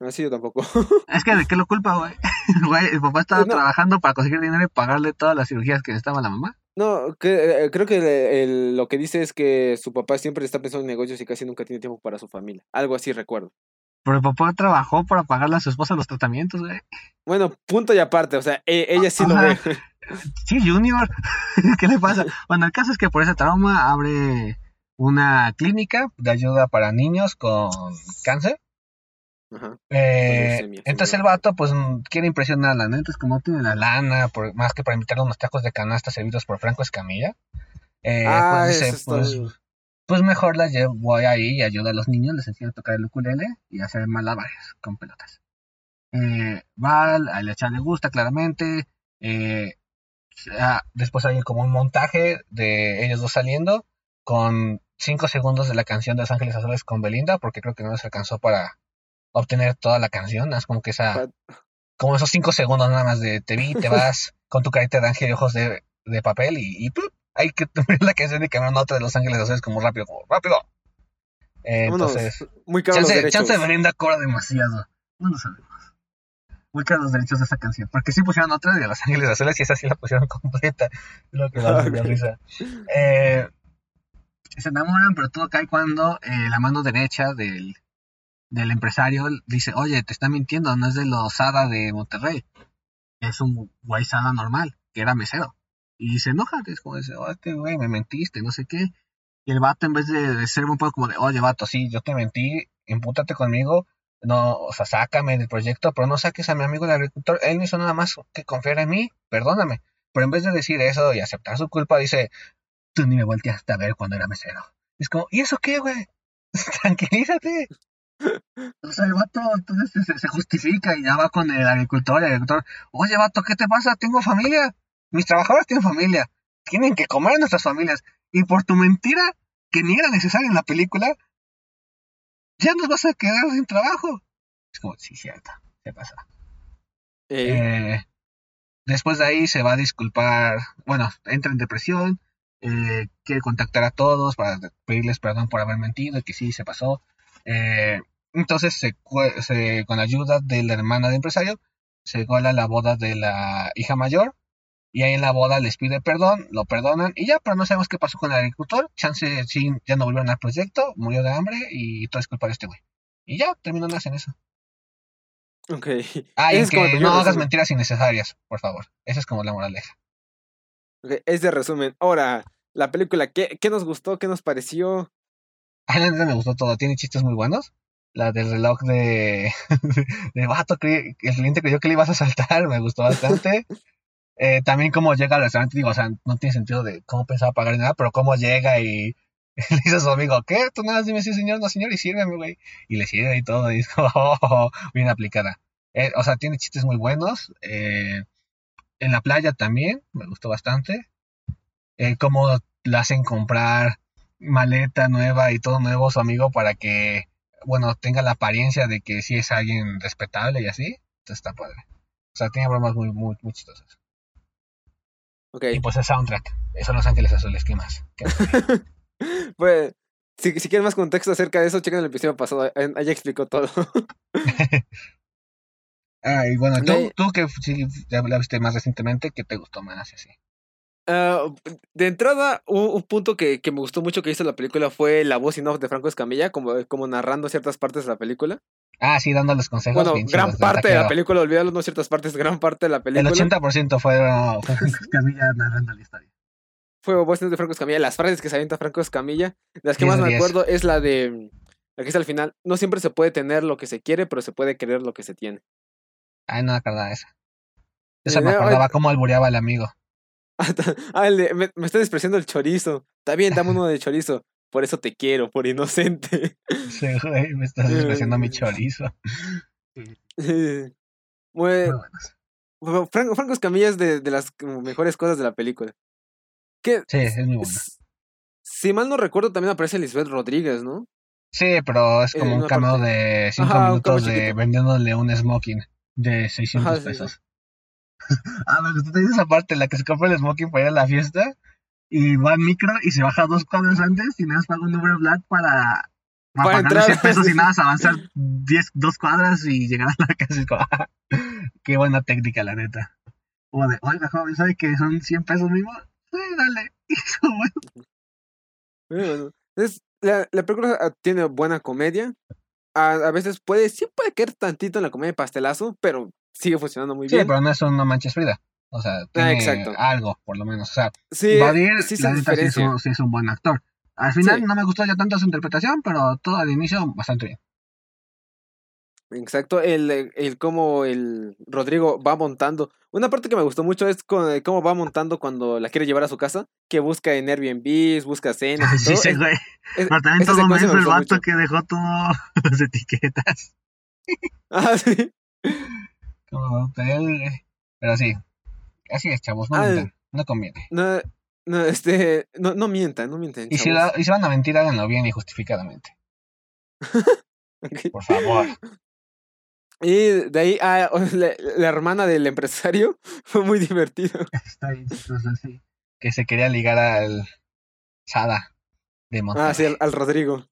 No, sí, yo tampoco. es que de qué lo culpa, güey. güey el papá estaba trabajando para conseguir dinero y pagarle todas las cirugías que necesitaba la mamá. No, que, eh, creo que lo que dice es que su papá siempre está pensando en negocios y casi nunca tiene tiempo para su familia. Algo así recuerdo. Pero el papá trabajó para pagarle a su esposa los tratamientos, güey. Bueno, punto y aparte, o sea, e, ella sí lo ve. Sí, Junior. ¿Qué le pasa? Bueno, el caso es que por ese trauma abre una clínica de ayuda para niños con cáncer. Ajá. Eh, entonces el vato pues quiere impresionar a la neta, es como tiene la lana, por, más que para invitarle unos tacos de canasta servidos por Franco Escamilla. Eh, ah, pues dice, pues, pues, mejor la llevo, voy ahí y ayudo a los niños, les enseño a tocar el ukulele y hacer malabares con pelotas. Eh, va, a Lecha le gusta claramente, eh, Ah, después hay como un montaje de ellos dos saliendo con cinco segundos de la canción de Los Ángeles Azules con Belinda, porque creo que no les alcanzó para obtener toda la canción. Es como que esa, como esos cinco segundos nada más de te vi, te vas con tu carita de ángel y ojos de, de papel y, y hay que tener la canción y cambiar otra de Los Ángeles Azules como rápido, como rápido. Eh, entonces, muy chance, chance de Belinda cobra demasiado. No lo sabemos muy los derechos de esa canción. Porque sí pusieron otra de Los Ángeles Azules y esa sí la pusieron completa. lo que da risa. Eh, se enamoran, pero todo cae cuando eh, la mano derecha del, del empresario dice, oye, te está mintiendo, no es de los Sada de Monterrey. Es un guay Sada normal, que era mesero. Y se enoja, es como dice, oye, oh, güey, me mentiste, no sé qué. Y el vato, en vez de, de ser un poco como de, oye, vato, sí, yo te mentí, impútate conmigo, no, o sea, sácame del proyecto, pero no saques a mi amigo el agricultor, él no hizo nada más que confiar en mí, perdóname. Pero en vez de decir eso y aceptar su culpa, dice, tú ni me volteaste a ver cuando era mesero. Es como, ¿y eso qué, güey? Tranquilízate. O sea, el vato entonces se, justifica y ya va con el agricultor el agricultor, oye, vato, ¿qué te pasa? Tengo familia. Mis trabajadores tienen familia. Tienen que comer nuestras familias. Y por tu mentira, que ni era necesaria en la película, ya nos vas a quedar sin trabajo. Es como, sí, cierto, se pasa. Eh, después de ahí se va a disculpar, bueno, entra en depresión, eh, quiere contactar a todos para pedirles perdón por haber mentido y que sí, se pasó. Eh, entonces, se, se, con ayuda de la hermana del empresario, se cola la boda de la hija mayor y ahí en la boda les pide perdón, lo perdonan y ya, pero no sabemos qué pasó con el agricultor. Chance sí, ya no volvieron al proyecto, murió de hambre y todo es culpa de este güey. Y ya, terminó más en eso. Ok. Ah, y que no hagas mentiras innecesarias, por favor. Esa es como la moraleja. Ok, ese resumen. Ahora, la película, ¿qué, qué nos gustó? ¿Qué nos pareció? A la me gustó todo. Tiene chistes muy buenos. La del reloj de, de vato, el cliente creyó que le ibas a saltar, me gustó bastante. Eh, también cómo llega al restaurante, digo, o sea, no tiene sentido de cómo pensaba pagar ni nada, pero cómo llega y le dice a su amigo, ¿qué? Tú nada, dime si señor, no señor, y sírveme, güey. Y le sirve y todo, y es como, oh, bien aplicada. Eh, o sea, tiene chistes muy buenos. Eh, en la playa también, me gustó bastante. Eh, cómo le hacen comprar maleta nueva y todo nuevo su amigo para que, bueno, tenga la apariencia de que sí es alguien respetable y así. Entonces está padre. O sea, tiene bromas muy, muy, muy chistosas. Y pues el soundtrack. Eso Los Ángeles Azules, ¿qué más? pues, si, si quieren más contexto acerca de eso, chequen el episodio pasado. Ahí explicó todo. ah, y bueno, tú, tú que ya la viste más recientemente, ¿qué te gustó más así? Uh, de entrada, un, punto que, que, me gustó mucho que hizo la película fue la voz in off de Franco Escamilla, como, como narrando ciertas partes de la película. Ah, sí, dándoles consejos. Bueno, gran chidos parte de la película, olvídalo, no ciertas partes, gran parte de la El película 80% fue uh, Camilla narrando la historia. fue voces de Franco Escamilla. Las frases que se avienta Franco Escamilla, de las que 10 más me 10. acuerdo es la de, la que es al final, no siempre se puede tener lo que se quiere, pero se puede querer lo que se tiene. Ay, no me acordaba esa. Esa Eh, me acordaba cómo albureaba al amigo. Ah, el de, me, me está despreciando el chorizo. Está bien, dame uno de chorizo. Por eso te quiero, por inocente. Sí, güey, me estás despreciando mi chorizo. Bueno, Franco, Franco Escamilla es de, de las mejores cosas de la película. Sí, es muy buena. si mal no recuerdo, también aparece Lisbeth Rodríguez, ¿no? Sí, pero es Eh, como un cameo de 5 Ajá, un cameo minutos de vendiéndole un smoking de 600 Ajá, sí, sí. pesos. ah, me gustó también esa parte la que se compra el smoking para ir a la fiesta y va al micro y se baja dos cuadros antes y nada más paga un número black para, para, Para pagar entrar. 100 pesos y nada más avanzar 10, dos cuadras y llegar a la casa. ah, Qué buena técnica, la neta. O de, oiga, joven, ¿sabe que son 100 pesos mismo? Sí, dale. Como, bueno, la, la película ah, tiene buena comedia. A, a veces puede, sí puede caer tantito en la comedia de pastelazo, pero sigue funcionando muy Sí, bien. pero no es una mancha Frida. O sea, tiene exacto. algo, por lo menos. O sea, Sí, Badir, sí la neta, sí es, un, sí es un buen actor. Al final Sí. no me gustó ya tanto su interpretación, pero todo al inicio bastante bien. Exacto, el, el cómo el Rodrigo va montando. Una parte que me gustó mucho es con- eh, cómo va montando cuando la quiere llevar a su casa, que busca en Airbnb, busca cenas sí, todo. sí, güey. es- Pero también todo el vato mucho. que dejó todas las etiquetas. Ah, sí. Pero sí, así es, chavos, no Ah, mientan, no conviene. No, no, este, no, no mientan, no mientan. Y si, la- y si van a mentir, háganlo bien y justificadamente. Por favor. Y de ahí, ah, la, la hermana del empresario fue muy divertido. Está bien chistoso, sí. Que se quería ligar al Sada de Monterrey. Ah, sí, al, al Rodrigo.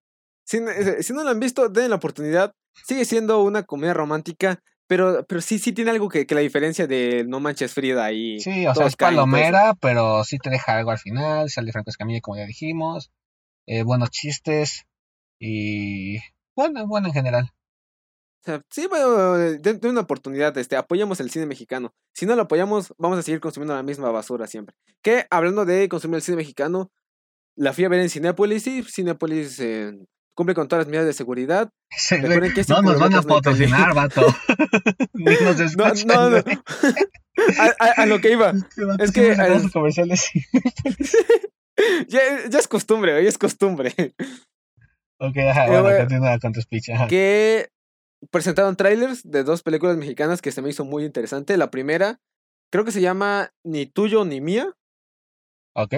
Si, si no lo han visto, den la oportunidad. Sigue siendo una comedia romántica, pero, pero sí, sí tiene algo que, que la diferencia de No Manches Frida y Sí, o sea, es palomera, pero sí te deja algo al final. Sale Franco Escamilla, como ya dijimos. Eh, buenos chistes. Y bueno, bueno en general. Sí, bueno, den, den una oportunidad, este, apoyamos el cine mexicano. Si no lo apoyamos, vamos a seguir consumiendo la misma basura siempre. Que hablando de consumir el cine mexicano, la fui a ver en Cinépolis y Cinépolis eh, cumple con todas las medidas de seguridad. Sí, güey, Recuerden que es no nos van a patrocinar, vato. Nos No, escuchan, no, no. A, a- a lo que iba. Este Es que comerciales. Ya, ya es costumbre, güey, es costumbre. ok, ajá, Eh, bueno, güey, continúa con tu speech. Ajá. que presentaron trailers de dos películas mexicanas que se me hizo muy interesante. La primera, creo que se llama Ni tuyo ni mía, Ok,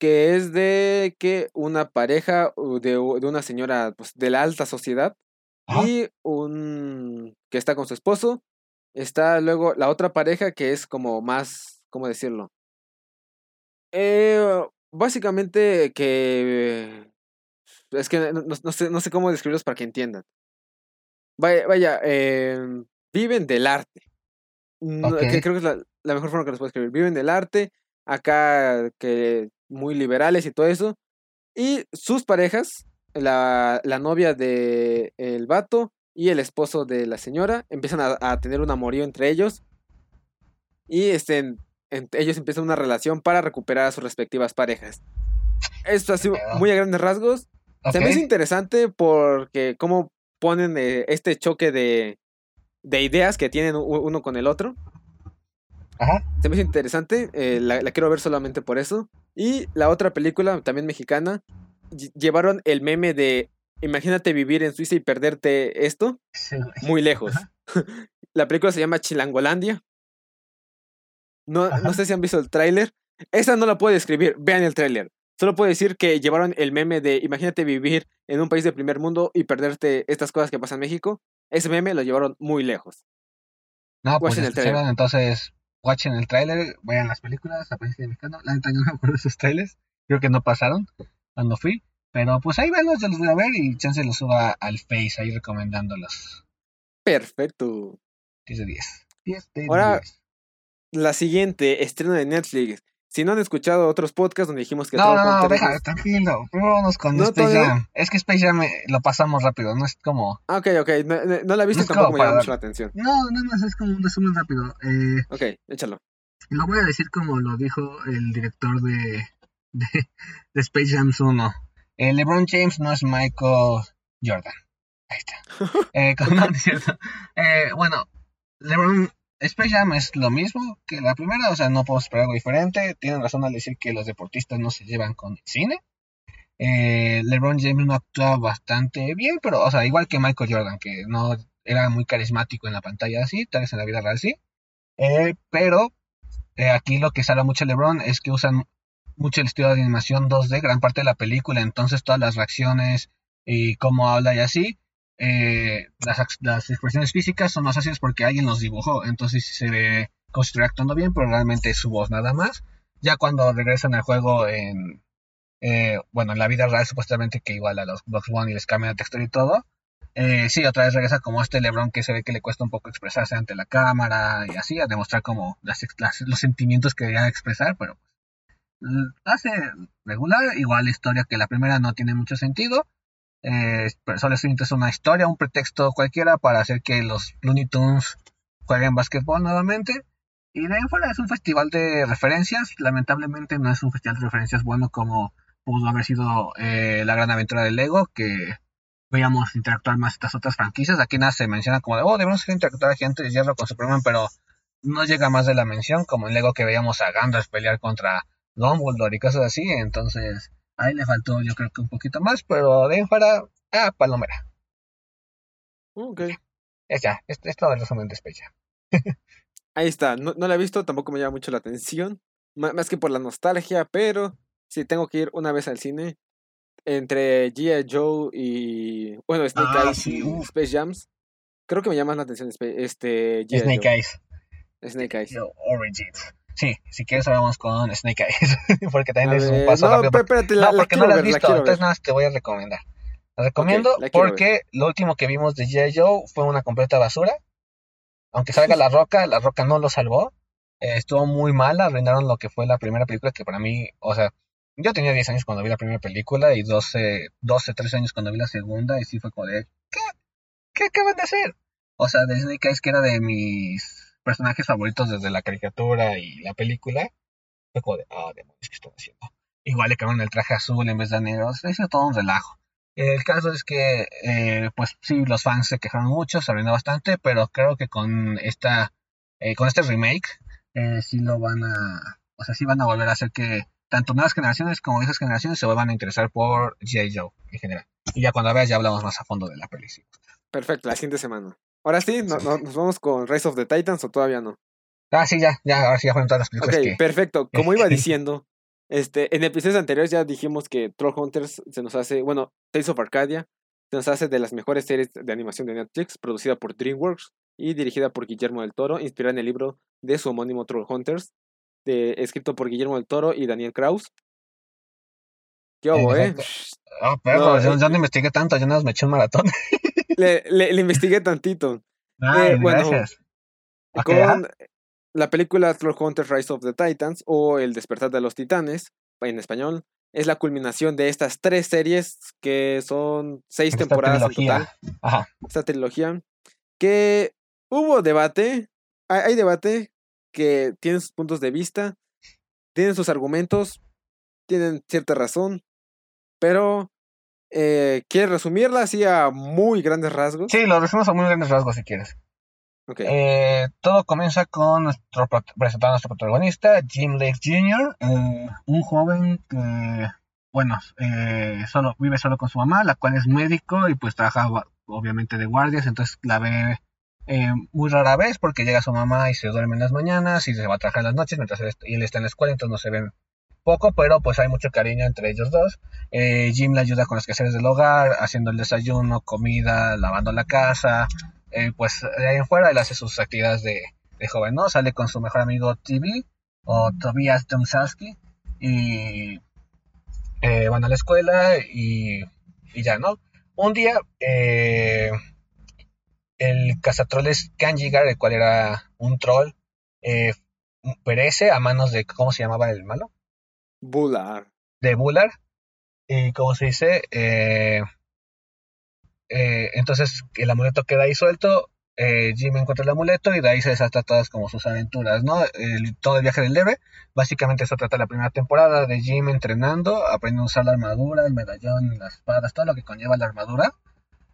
que es de que una pareja de, una señora pues, de la alta sociedad y un que está con su esposo. Está luego la otra pareja que es como más, ¿cómo decirlo? Eh, básicamente que es que no, sé, no sé cómo describirlos para que entiendan. Vaya, vaya em, viven del arte. No, que creo que es la, la mejor forma que los puedo escribir. Viven del arte, acá que muy liberales y todo eso. Y sus parejas, la, la novia de el vato y el esposo de la señora, empiezan a, a tener un amorío entre ellos. Y este, en- ellos empiezan una relación para recuperar a sus respectivas parejas. Esto así muy a grandes rasgos. ok. Se me hace interesante porque cómo ponen eh, este choque de, de ideas que tienen uno con el otro. Ajá. Se me hace interesante, eh, la, la quiero ver solamente por eso. Y la otra película, también mexicana, lle- llevaron el meme de imagínate vivir en Suiza y perderte esto muy lejos. La película se llama Chilangolandia. No, no sé si han visto el tráiler. Esa no la puedo describir, vean el tráiler. Solo puedo decir que llevaron el meme de imagínate vivir en un país de primer mundo y perderte estas cosas que pasan en México. Ese meme lo llevaron muy lejos. No, pues escucharon, trailer. entonces, watchen el tráiler, vean las películas, aparece mexicano. La neta no me acuerdo de esos trailers, creo que no pasaron cuando fui. Pero pues ahí venlos, yo los voy a ver y chance los suba al Face ahí recomendándolos. Perfecto. 10 de 10. 10 de Ahora- 10. La siguiente estreno de Netflix Si no han escuchado otros podcasts donde dijimos que No, no, no, Hunter es- deja, tranquilo. Primero vamos con No, Space todavía- Jam. Es que Space Jam eh, lo pasamos rápido, no es como. Ah, ok, ok. No, no- no la he visto No tampoco como me para- mucho la atención. No, nada más es como un resumen rápido. Eh, Ok, échalo. lo voy a decir como lo dijo el director de, de, de Space Jam 1. Eh, LeBron James no es Michael Jordan. Ahí está. Eh, no, no es cierto. Eh, bueno, LeBron, Space Jam es lo mismo que la primera, o sea, no podemos esperar algo diferente. Tienen razón al decir que los deportistas no se llevan con el cine. Eh, LeBron James no actúa bastante bien, pero, o sea, igual que Michael Jordan, que no era muy carismático en la pantalla así, tal vez en la vida real sí. Eh, pero eh, aquí lo que salva mucho LeBron es que usan mucho el estilo de animación 2D, gran parte de la película, entonces todas las reacciones y cómo habla y así, eh, las, expresiones físicas son más fáciles porque alguien los dibujó, entonces se ve como actuando bien, pero realmente es su voz nada más. Ya cuando regresan al juego en, eh, bueno, en la vida real supuestamente que igual a los Box One y les cambian el textura y todo, eh, sí, otra vez regresa como este LeBron que se ve que le cuesta un poco expresarse ante la cámara y así, a demostrar como los sentimientos que debería expresar, pero l- hace regular, igual la historia que la primera no tiene mucho sentido, eh, solo es una historia, un pretexto cualquiera para hacer que los Looney Tunes jueguen básquetbol nuevamente. Y de ahí fuera es un festival de referencias, lamentablemente no es un festival de referencias bueno como pudo haber sido eh, la gran aventura de Lego, que veíamos interactuar más estas otras franquicias. Aquí nada se menciona como de, oh, debemos interactuar a Gigante de Hierro con Superman, pero no llega más de la mención, como en Lego que veíamos a Gandalf pelear contra Dumbledore y cosas así. Entonces, ahí le faltó yo creo que un poquito más, pero de fuera, ah, palomera. Ok. Es ya, es, es todo el resumen de. Ahí está. No, no la he visto, tampoco me llama mucho la atención. Más que por la nostalgia, pero si tengo que ir una vez al cine, entre G.I. Joe y. Bueno, Snake Ah, Eyes sí, y. Space Jams. Creo que me llama la atención este G.I. Snake Joe. Eyes. Snake Eyes. Origins. Sí, si quieres hablamos con Snake Eyes, porque también es un paso no, rápido. pe- espérate, la, no, la porque quiero no la has ver, la visto, quiero entonces nada más te voy a recomendar. La recomiendo la quiero ver. porque lo último que vimos de G.I. Joe fue una completa basura. Aunque salga La Roca, La Roca no lo salvó. Eh, estuvo muy mala, arruinaron lo que fue la primera película, que para mí, o sea, yo tenía 10 años cuando vi la primera película y 12, 12 13 años cuando vi la segunda y sí fue como de, ¿qué? ¿Qué acaban de hacer? O sea, de Snake Eyes, que era de mis personajes favoritos desde la caricatura y la película, fue como de, ah, demonios, ¿qué estoy haciendo? Igual le cambiaron el traje azul en vez de negro, se hizo todo un relajo. El caso es que, eh, pues sí, los fans se quejaron mucho, se arruinó bastante, pero creo que con esta, eh, con este remake, eh, sí lo van a, o sea, sí van a volver a hacer que tanto nuevas generaciones como viejas generaciones se vuelvan a interesar por G.I. Joe en general. Y ya cuando veas ya hablamos más a fondo de la sí. Perfecto, la siguiente semana. Ahora sí, no- no- nos vamos con Rise of the Titans o todavía no. Ah, sí, ya, ya, ahora sí ya fueron todas las Ok, películas que... perfecto. Como iba diciendo, este, en episodios anteriores ya dijimos que Troll Hunters se nos hace, bueno, Tales of Arcadia se nos hace de las mejores series de animación de Netflix, producida por DreamWorks y dirigida por Guillermo del Toro, inspirada en el libro de su homónimo Troll Hunters, de- escrito por Guillermo del Toro y Daniel Kraus. ¿Qué hubo, eh? Ah, perro, No, yo, eh, yo no investigué tanto, yo nada más me eché un maratón. Le, le- le investigué tantito. Ay, bueno, gracias. Ok, con ajá. la película Troll Hunters Rise of the Titans o El despertar de los titanes en español es la culminación de estas tres series que son seis Esta temporadas en total Ajá. esta trilogía que hubo debate hay, hay debate que tienen sus puntos de vista tienen sus argumentos tienen cierta razón pero eh, ¿quieres resumirla así a muy grandes rasgos? Sí, lo resumimos a muy grandes rasgos si quieres. Ok. Eh, todo comienza con nuestro presentando a nuestro protagonista, Jim Lake Jr., eh, un joven que, bueno, eh, solo vive solo con su mamá, la cual es médico y pues trabaja obviamente de guardias, entonces la ve eh, muy rara vez porque llega su mamá y se duerme en las mañanas y se va a trabajar en las noches mientras él, él está en la escuela, entonces no se ven poco, pero pues hay mucho cariño entre ellos dos. Eh, Jim le ayuda con los quehaceres del hogar, haciendo el desayuno, comida, lavando la casa, eh, pues de ahí en fuera él hace sus actividades de, de joven, ¿no? Sale con su mejor amigo TV o Tobias Domsowski y eh, van a la escuela y, y ya, ¿no? Un día eh, el cazatroles Kanjigar, el cual era un troll, perece a manos de, ¿cómo se llamaba el malo? Bular. De Bular. Y como se dice, eh, eh, entonces el amuleto queda ahí suelto, eh, Jim encuentra el amuleto y de ahí se desata todas como sus aventuras, ¿no? todo el viaje del héroe, básicamente eso trata la primera temporada de Jim entrenando, aprendiendo a usar la armadura, el medallón, las espadas, todo lo que conlleva la armadura,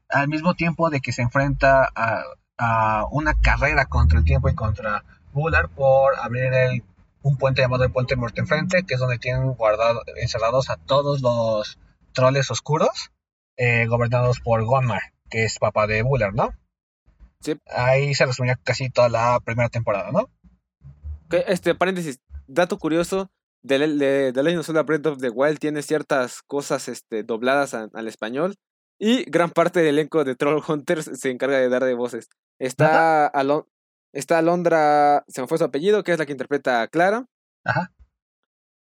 al mismo tiempo de que se enfrenta a, una carrera contra el tiempo y contra Bullard por abrir el, un puente llamado el Puente Muerte Enfrente, que es donde tienen guardados, encerrados a todos los troles oscuros eh, gobernados por Gonmar, que es papá de Buller, ¿no? Sí. Ahí se resumía casi toda la primera temporada, ¿no? este, paréntesis, dato curioso, de, de, de Legend of Zelda Breath of the Wild tiene ciertas cosas este, dobladas al español y gran parte del elenco de Troll Hunters se encarga de dar de voces. Está, está Alondra, se me fue su apellido, que es la que interpreta a Clara. Ajá.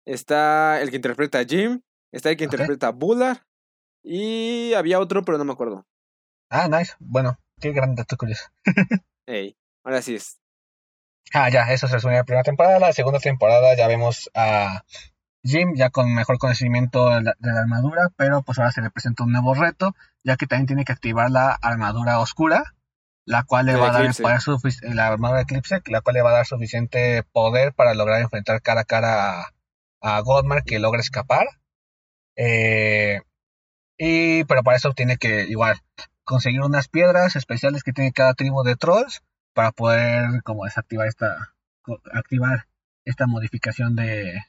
Está el que interpreta a Jim. Está el que interpreta a Bullard. Y había otro, pero no me acuerdo. Ah, nice. Bueno, qué gran dato curioso. Ey, ahora sí es. Ah, ya, eso se resume la primera temporada. La segunda temporada ya vemos a Jim ya con mejor conocimiento de la, armadura, pero pues ahora se le presenta un nuevo reto, ya que también tiene que activar la armadura oscura, la cual le va a dar la armadura eclipse, la cual le va a dar suficiente poder para lograr enfrentar cara a cara a, a Godmar que logra escapar. Eh, y, pero para eso tiene que igual conseguir unas piedras especiales que tiene cada tribu de trolls para poder como desactivar esta activar esta modificación de,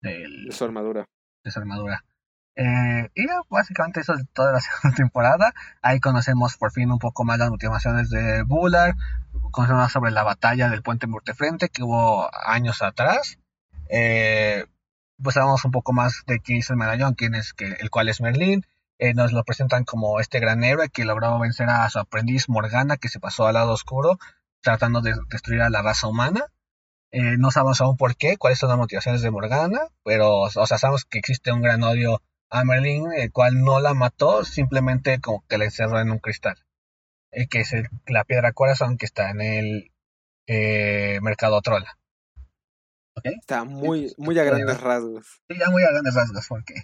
de su armadura. De su armadura. Eh, y básicamente eso es toda la segunda temporada. Ahí conocemos por fin un poco más las motivaciones de Bullard. Conocemos sobre la batalla del puente Mortefrente que hubo años atrás. Eh, pues sabemos un poco más de quién es el medallón, quién es que, el cual es Merlín. Eh, nos lo presentan como este gran héroe que logró vencer a su aprendiz Morgana, que se pasó al lado oscuro, tratando de destruir a la raza humana. Eh, no sabemos aún por qué, cuáles son las motivaciones de Morgana, pero o sea, sabemos que existe un gran odio a Merlín, el cual no la mató, simplemente como que la encerró en un cristal. Eh, que es la piedra corazón que está en el mercado trola. Está muy, muy a grandes rasgos. Sí, ya muy a grandes rasgos, porque.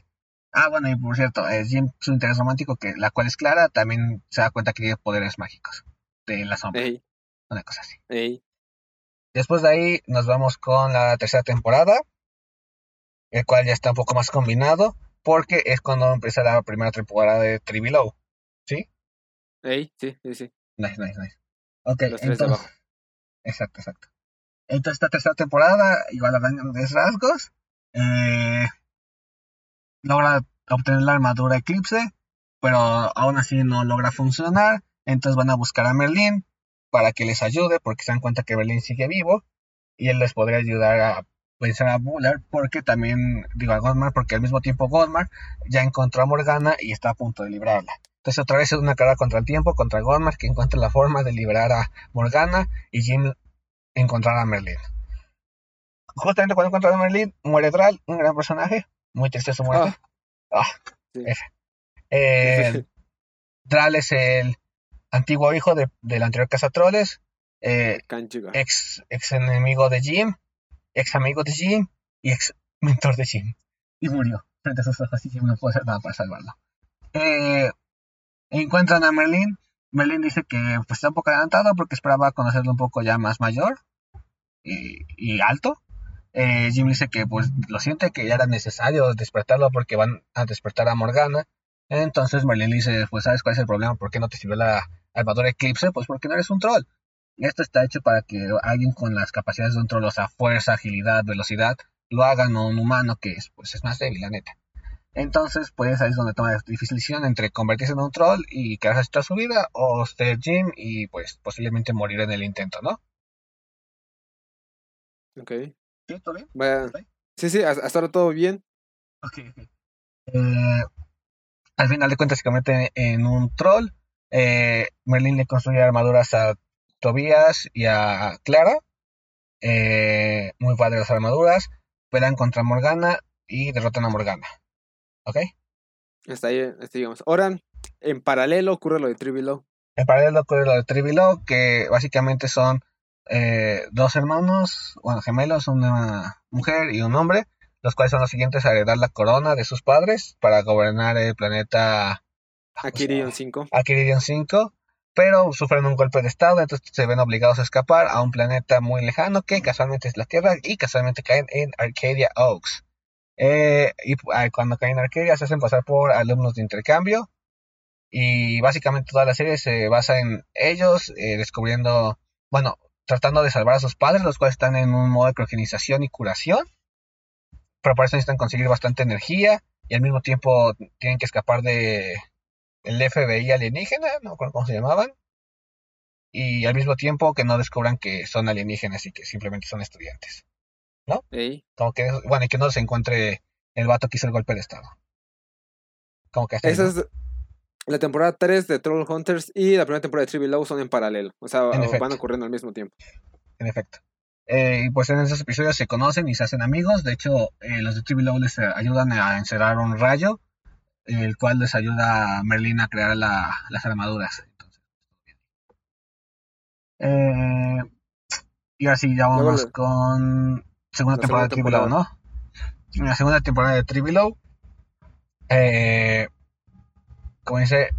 Ah, bueno, y por cierto, es Jim, su interés romántico, que la cual es clara, también se da cuenta que tiene poderes mágicos de la sombra. Una cosa así. Después de ahí nos vamos con la tercera temporada, el cual ya está un poco más combinado, porque es cuando empieza la primera temporada de Trivilow. ¿Sí? sí, sí, sí. Nice, nice, nice. Ok, entonces. Exacto, exacto. Entonces, esta tercera temporada, igual a grandes rasgos, eh, logra obtener la armadura Eclipse, pero aún así no logra funcionar. Entonces van a buscar a Merlin para que les ayude, porque se dan cuenta que Merlin sigue vivo y él les podría ayudar a vencer a Bullard, porque también, digo a Godmar, porque al mismo tiempo Godmar ya encontró a Morgana y está a punto de librarla. Entonces otra vez es una carrera contra el tiempo, contra Godmar, que encuentra la forma de liberar a Morgana y Jim encontrar a Merlin. Justamente cuando encuentra a Merlin, muere Dral, un gran personaje. Muy triste su muerte. Ah, ah eh, Dral es el antiguo hijo de, del anterior cazatroles. Eh, ex, ex enemigo de Jim, ex amigo de Jim y ex mentor de Jim. Y murió frente a sus ojos y Jim no puede hacer nada para salvarlo. Eh, encuentran a Merlin. Merlin dice que pues, está un poco adelantado porque esperaba conocerlo un poco ya más mayor y, alto. Eh, Jim dice que pues lo siente que ya era necesario despertarlo porque van a despertar a Morgana. Entonces Merlin dice, pues sabes cuál es el problema, ¿por qué no te sirvió la armadura Eclipse? Pues porque no eres un troll. Esto está hecho para que alguien con las capacidades de un troll, o sea, fuerza, agilidad, velocidad, lo haga no un humano que es, pues, es más débil, la neta. Entonces, pues ahí es donde toma la difícil decisión entre convertirse en un troll y quedarse toda su vida, o ser Jim y pues posiblemente morir en el intento, ¿no? Ok. ¿Sí? ¿Todo bien? sí, sí, hasta ahora todo bien. Ok, ok. Eh, al final de cuentas se convierte en un troll. Eh, Merlin le construye armaduras a Tobias y a Clara. Eh, muy padre las armaduras. Pelean contra Morgana y derrotan a Morgana. ¿Ok? Está ahí, digamos. Ahora, en paralelo ocurre lo de Trivilo. En paralelo ocurre lo de Trivilo, que básicamente son eh, dos hermanos, bueno, gemelos, una mujer y un hombre, los cuales son los siguientes a heredar la corona de sus padres para gobernar el planeta Akirion 5. Akirion 5, pero sufren un golpe de estado, entonces se ven obligados a escapar a un planeta muy lejano que casualmente es la Tierra y casualmente caen en Arcadia Oaks. Eh, y cuando caen en Arcadia se hacen pasar por alumnos de intercambio y básicamente toda la serie se basa en ellos eh, descubriendo, bueno, tratando de salvar a sus padres, los cuales están en un modo de criogenización y curación. Pero por eso necesitan conseguir bastante energía y al mismo tiempo tienen que escapar de el FBI alienígena, no recuerdo cómo se llamaban. Y al mismo tiempo que no descubran que son alienígenas y que simplemente son estudiantes. ¿No? Como que, bueno, y que no se encuentre el vato que hizo el golpe de estado. Como que hasta Esa es la temporada 3 de Troll Hunters y la primera temporada de Trivial Law son en paralelo. O sea, van ocurriendo al mismo tiempo. En efecto. Eh, y pues en esos episodios se conocen y se hacen amigos. De hecho, eh, los de Trivial Law les ayudan a encerrar un rayo el cual les ayuda a Merlin a crear las armaduras. eh, y así ya vamos con segunda temporada, de Trivial ¿no? la segunda temporada de Trivial eh, como dice,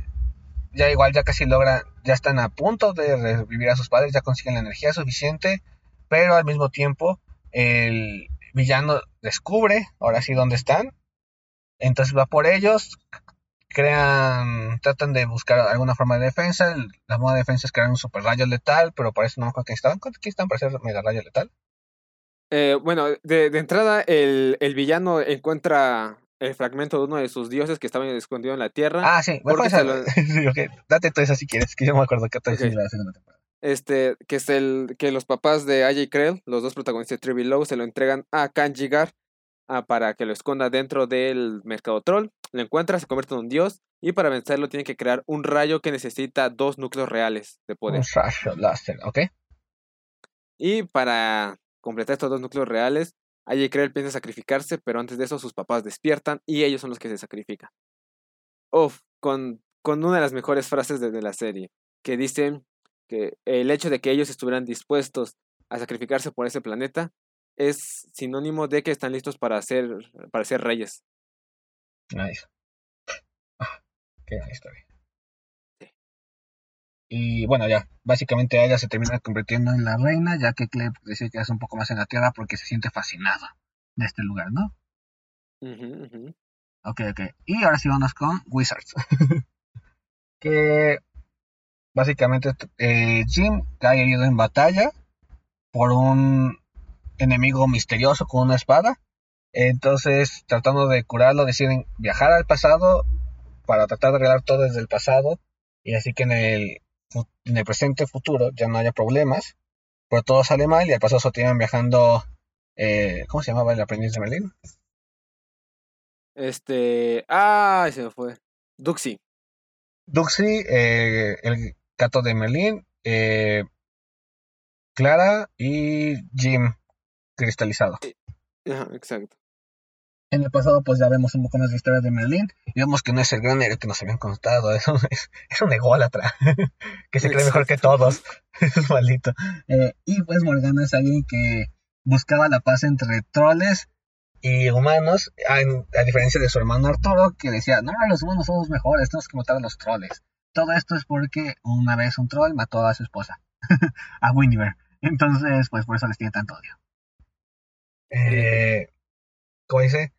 ya igual ya casi logran, ya están a punto de revivir a sus padres, ya consiguen la energía suficiente, pero al mismo tiempo el villano descubre, ahora sí, dónde están, entonces va por ellos, crean, tratan de buscar alguna forma de defensa. La moda de defensa es crear un super rayo letal, pero para eso no me. ¿Cuánto están para hacer mega rayo letal? Eh, bueno, de, entrada, el, villano encuentra el fragmento de uno de sus dioses que estaba escondido en la tierra. Ah, sí, Date todo eso si quieres, que yo me acuerdo que okay. la segunda temporada. Este, que es el que los papás de AJ Krell, los dos protagonistas de Trivi Low, se lo entregan a Kanjigar Ah, para que lo esconda dentro del mercado troll. Lo encuentra, se convierte en un dios. Y para vencerlo tiene que crear un rayo que necesita dos núcleos reales de poder. Un rayo láser, ok. Y para completar estos dos núcleos reales, Aye Krell piensa sacrificarse, pero antes de eso sus papás despiertan y ellos son los que se sacrifican. Uf, con, con una de las mejores frases de, de la serie, que dicen que el hecho de que ellos estuvieran dispuestos a sacrificarse por ese planeta es sinónimo de que están listos para ser, para ser reyes. Nice. Ah, qué buena historia. Y bueno, ya, básicamente ella se termina convirtiendo en la reina, ya que Cleb decide que hace un poco más en la Tierra porque se siente fascinada de este lugar, ¿no? Ok, ok. Y ahora sí vamos con Wizards. que básicamente eh, Jim cae herido en batalla por un enemigo misterioso con una espada. Entonces, tratando de curarlo, deciden viajar al pasado para tratar de arreglar todo desde el pasado. Y así que en el, en el presente futuro ya no haya problemas. Pero todo sale mal y al pasado se tienen viajando. Eh, ¿Cómo se llamaba el aprendiz de Merlín? Este. Ah, se me fue. Duxi. Duxi, eh, el gato de Merlín, eh, Clara y Jim cristalizado. exacto. En el pasado, pues ya vemos un poco más de historia de Merlín y vemos que no es el gran héroe que nos habían contado, es un, es, un ególatra que se cree mejor que todos. es maldito. Eh, y pues Morgana es alguien que buscaba la paz entre troles y humanos, a, diferencia de su hermano Arturo, que decía: No, los humanos somos mejores, tenemos que matar a los troles. Todo esto es porque una vez un troll mató a su esposa, a Winnie Entonces, pues por eso les tiene tanto odio. Eh, como dice,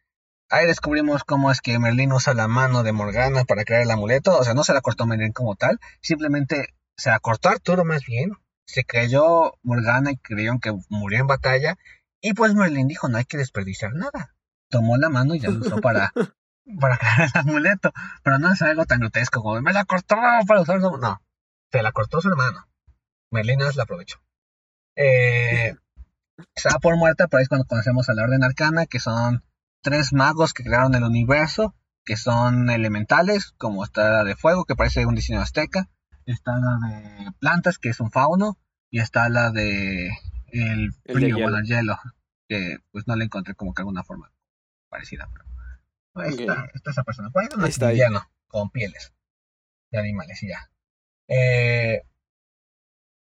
ahí descubrimos cómo es que Merlín usa la mano de Morgana para crear el amuleto. O sea, no se la cortó Merlín como tal, simplemente se la cortó Arturo más bien. Se creyó Morgana y creyeron que murió en batalla. Y pues Merlín dijo, no hay que desperdiciar nada. Tomó la mano y ya lo usó para, para crear el amuleto. Pero no es algo tan grotesco como, me la cortó para usarlo. No, se la cortó su hermano. Merlín la aprovechó. Eh, se da por muerta, pero es cuando conocemos a la Orden Arcana, que son tres magos que crearon el universo, que son elementales, como está la de fuego, que parece un diseño azteca, está la de plantas, que es un fauno, y está la de el frío, bueno, el hielo, que pues no le encontré como que alguna forma parecida, pero pues, está, esa persona. Pues, está con pieles de animales y ya. Eh,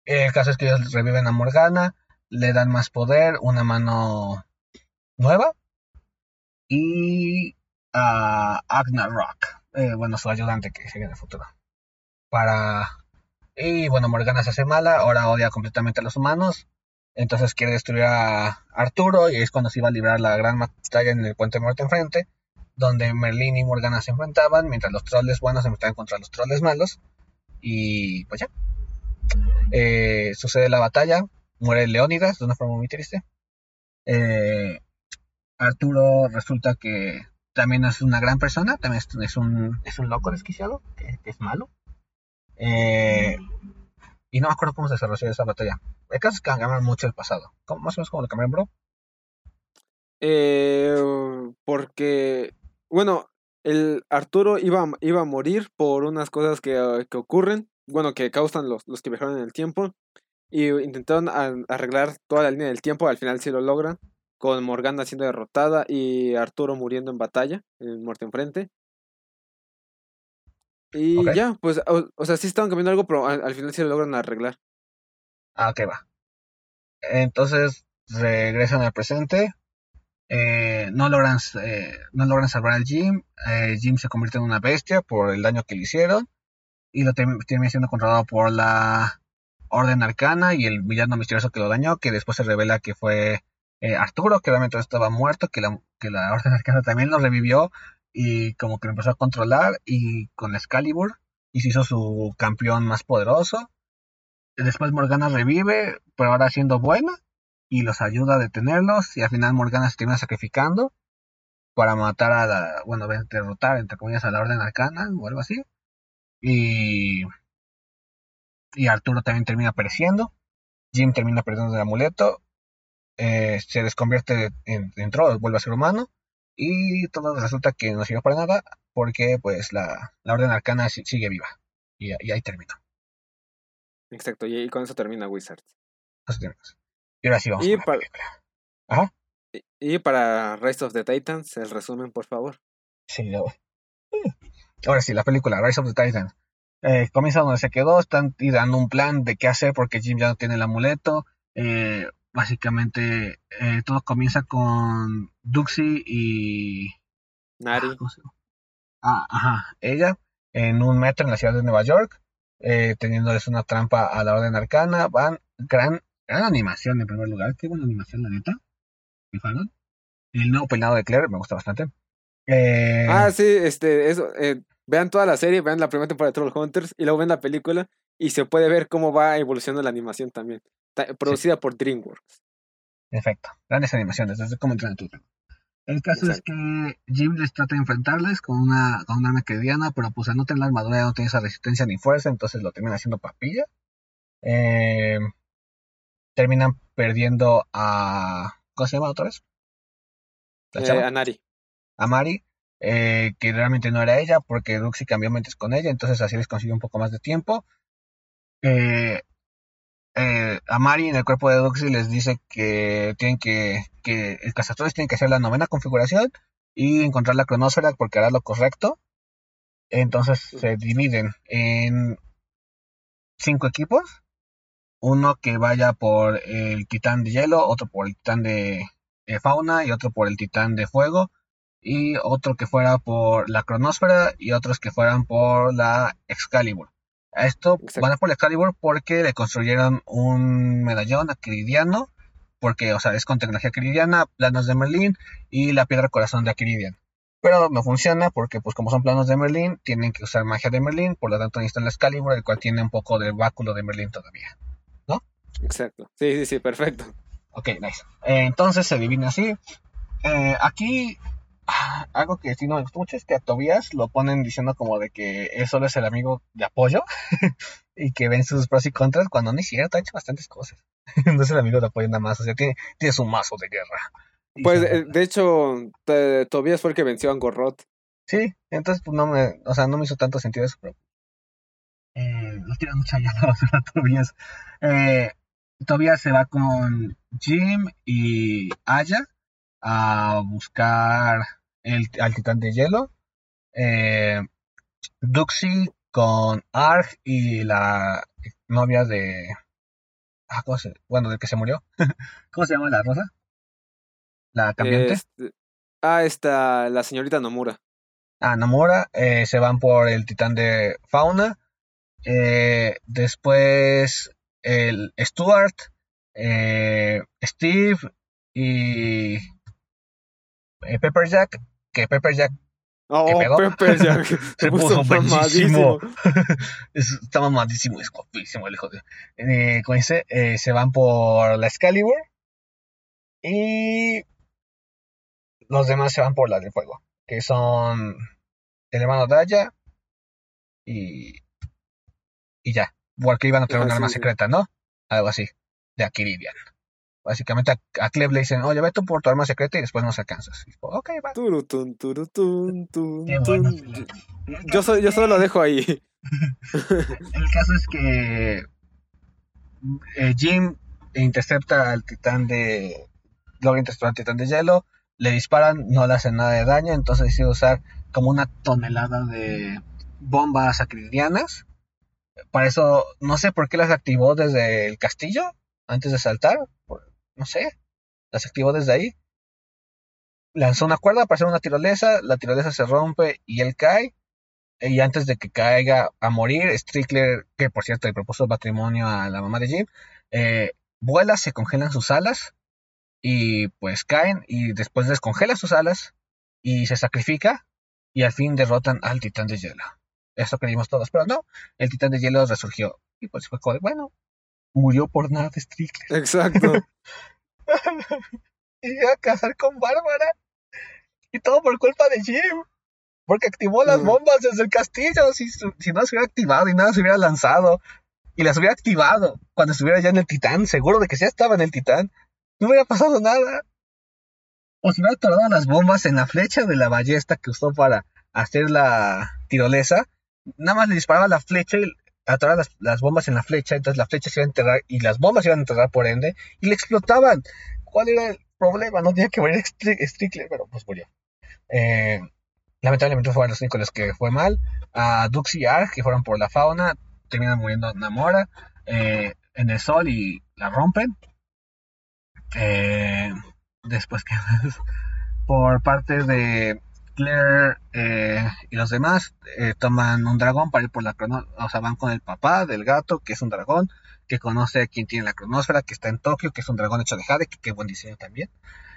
El caso es que ellos reviven a Morgana, le dan más poder, una mano nueva y a Agnar Rock, eh, bueno, su ayudante que sigue en el futuro. Para. Y bueno, Morgana se hace mala, ahora odia completamente a los humanos. Entonces quiere destruir a Arturo y es cuando se iba a librar la gran batalla en el puente muerte enfrente, donde Merlín y Morgana se enfrentaban, mientras los troles buenos se enfrentaban contra los troles malos. Y pues ya. Eh, sucede la batalla, muere Leónidas de una forma muy triste. Eh, Arturo resulta que también es una gran persona, también es, un, es un loco desquiciado, que, es malo. Eh, y no me acuerdo cómo se desarrolló esa batalla. El caso es que cambiaron mucho el pasado. ¿Cómo, más o menos como lo cambiaron, bro. Eh, porque, bueno, el Arturo iba, iba a morir por unas cosas que, que ocurren, bueno, que causan los, los que viajaron en el tiempo. Y intentaron arreglar toda la línea del tiempo, al final sí lo logran, con Morgana siendo derrotada y Arturo muriendo en batalla, en muerte enfrente. Y ya, pues, o, sea, sí estaban cambiando algo, pero al, final sí lo logran arreglar. Ah, ok, va. Entonces regresan al presente. Eh, no, logran, eh, no logran salvar al Jim. Eh, Jim se convierte en una bestia por el daño que le hicieron. Y lo termina siendo controlado por la Orden Arcana y el villano misterioso que lo dañó, que después se revela que fue eh, Arturo, que realmente estaba muerto, que la, la Orden Arcana también lo revivió y como que lo empezó a controlar y con Excalibur y se hizo su campeón más poderoso. Después Morgana revive, pero ahora siendo buena y los ayuda a detenerlos y al final Morgana se termina sacrificando para matar a la, bueno, derrotar entre comillas a la Orden Arcana o algo así. Y y Arturo también termina pereciendo. Jim termina perdiendo el amuleto. Eh, se desconvierte en, en troll, vuelve a ser humano. Y todo resulta que no sirve para nada porque pues la, orden arcana sigue viva. Y, ahí terminó. Exacto, y, con eso termina Wizards. Y ahora sí vamos y para, Ajá. Y, para Rise of the Titans, el resumen, por favor. Sí, Ahora sí, la película Rise of the Titans. Eh, comienza donde se quedó, están dando un plan de qué hacer porque Jim ya no tiene el amuleto. Eh, básicamente eh, todo comienza con Duxie y... Nari. Ah, ajá, ella en un metro en la ciudad de Nueva York, teniéndoles una trampa a la orden arcana. Van, gran, gran animación en primer lugar, qué buena animación la neta. El nuevo peinado de Claire me gusta bastante. ah, sí, este, eso, vean toda la serie, vean la primera temporada de Troll Hunters y luego ven la película y se puede ver cómo va evolucionando la animación también. producida por DreamWorks. Perfecto. Grandes animaciones, desde cómo entrenar tu El caso es que Jim les trata de enfrentarles con una, con una arma queridiana, pero pues tener la armadura no tiene esa resistencia ni fuerza, entonces lo termina haciendo papilla. Eh, terminan perdiendo a. ¿Cómo se llama otra vez? Eh, a Nari. A Mari. Eh, que realmente no era ella, porque Duxi cambió mentes con ella, entonces así les consiguió un poco más de tiempo. Eh, eh, a Mari en el cuerpo de Duxi les dice que tienen que, que el cazadores tienen que hacer la novena configuración y encontrar la cronósfera porque hará lo correcto. Entonces se dividen en cinco equipos. Uno que vaya por el titán de hielo, otro por el titán de fauna y otro por el titán de fuego y otro que fuera por la cronosfera y otros que fueran por la Excalibur. A esto van a por la Excalibur porque le construyeron un medallón aquiridiano, porque, o sea, es con tecnología aquiridiana, planos de Merlín y la piedra corazón de Aquiridian. Pero no funciona porque, pues, como son planos de Merlín, tienen que usar magia de Merlín, por lo tanto necesitan la Excalibur, el cual tiene un poco de báculo de Merlín todavía. ¿No? Exacto. Sí, sí, sí, perfecto. Ok, nice. entonces se divide así. Eh, aquí algo que sí no me gustó mucho es que a Tobias lo ponen diciendo como de que él solo es el amigo de apoyo y que ven sus pros y contras cuando no es cierto, ha hecho bastantes cosas. no es el amigo de apoyo nada más, o sea, tiene, tiene su mazo de guerra. Pues eh, de hecho, Tobias fue el que venció a Angorrot. Sí, entonces pues no me, o sea, no me hizo tanto sentido eso, pero eh, lo tiran mucha llamada a Tobias. Eh, Tobias se va con Jim y Aya a buscar el, al titán de hielo. Eh, Duxie con Arg y la novia de, Ah, ¿cómo se, bueno, del que se murió. ¿Cómo se llama la rosa? La cambiante. Este, ah, esta, la señorita Nomura. Ah, Nomura. Eh, se van por el titán de Fauna. Eh, después el Stuart, eh, Steve y eh, Pepper Jack. Que Pepper Jack Oh, pedo? Pepper Jack. se puso mamadísimo. Está mamadísimo, es guapísimo el hijo de. Eh, como dice, eh, se van por la Excalibur. Y los demás se van por la de fuego. Que son el hermano Daya. Y. Y ya. Porque iban a tener Ah, un sí, arma sí. secreta, ¿no? Algo así. De Akiridian. Básicamente a, a Cleb le dicen, oye, ve tú por tu arma secreta y después nos alcanzas. Y dijo, ok, va. Turutun, turutun, tun, tun. Yo, so- yo solo lo dejo ahí. El caso es que eh, Jim intercepta al titán de. Logra interceptar al titán de hielo. Le disparan, no le hacen nada de daño. Entonces decide usar como una tonelada de bombas acridianas. Para eso, no sé por qué las activó desde el castillo antes de saltar. por- no sé. Las activó desde ahí. Lanzó una cuerda para hacer una tirolesa. La tirolesa se rompe y él cae. Y antes de que caiga a morir, Strickler, que por cierto le propuso matrimonio a la mamá de Jim, eh, vuela, se congelan sus alas y pues caen y después descongela sus alas y se sacrifica y al fin derrotan al titán de hielo. Eso creímos todos, pero no, el titán de hielo resurgió y pues fue bueno, murió por nada de Strickler. Exacto. y iba a casar con Bárbara y todo por culpa de Jim. Porque activó las Mm. bombas desde el castillo. Si, no se hubiera activado y nada se hubiera lanzado. Y las hubiera activado cuando estuviera ya en el titán. Seguro de que ya estaba en el titán. No hubiera pasado nada. O si hubiera atorado las bombas en la flecha de la ballesta que usó para hacer la tirolesa. Nada más le disparaba la flecha y atoraba las, las bombas en la flecha. Entonces la flecha se iba a enterrar y las bombas se iban a enterrar por ende. Y le explotaban. ¿Cuál era el problema? No tenía que morir Stri- Strickler, pero pues murió. Eh, lamentablemente fueron los únicos los que fue mal. A Dux y Ark, que fueron por la fauna, terminan muriendo Namora eh, en el sol y la rompen. Eh, después que por parte de Eh, y los demás eh, toman un dragón para ir por la crono, o sea, van con el papá del gato, que es un dragón, que conoce a quien tiene la cronósfera, que está en Tokio, que es un dragón hecho de jade, que qué buen diseño también.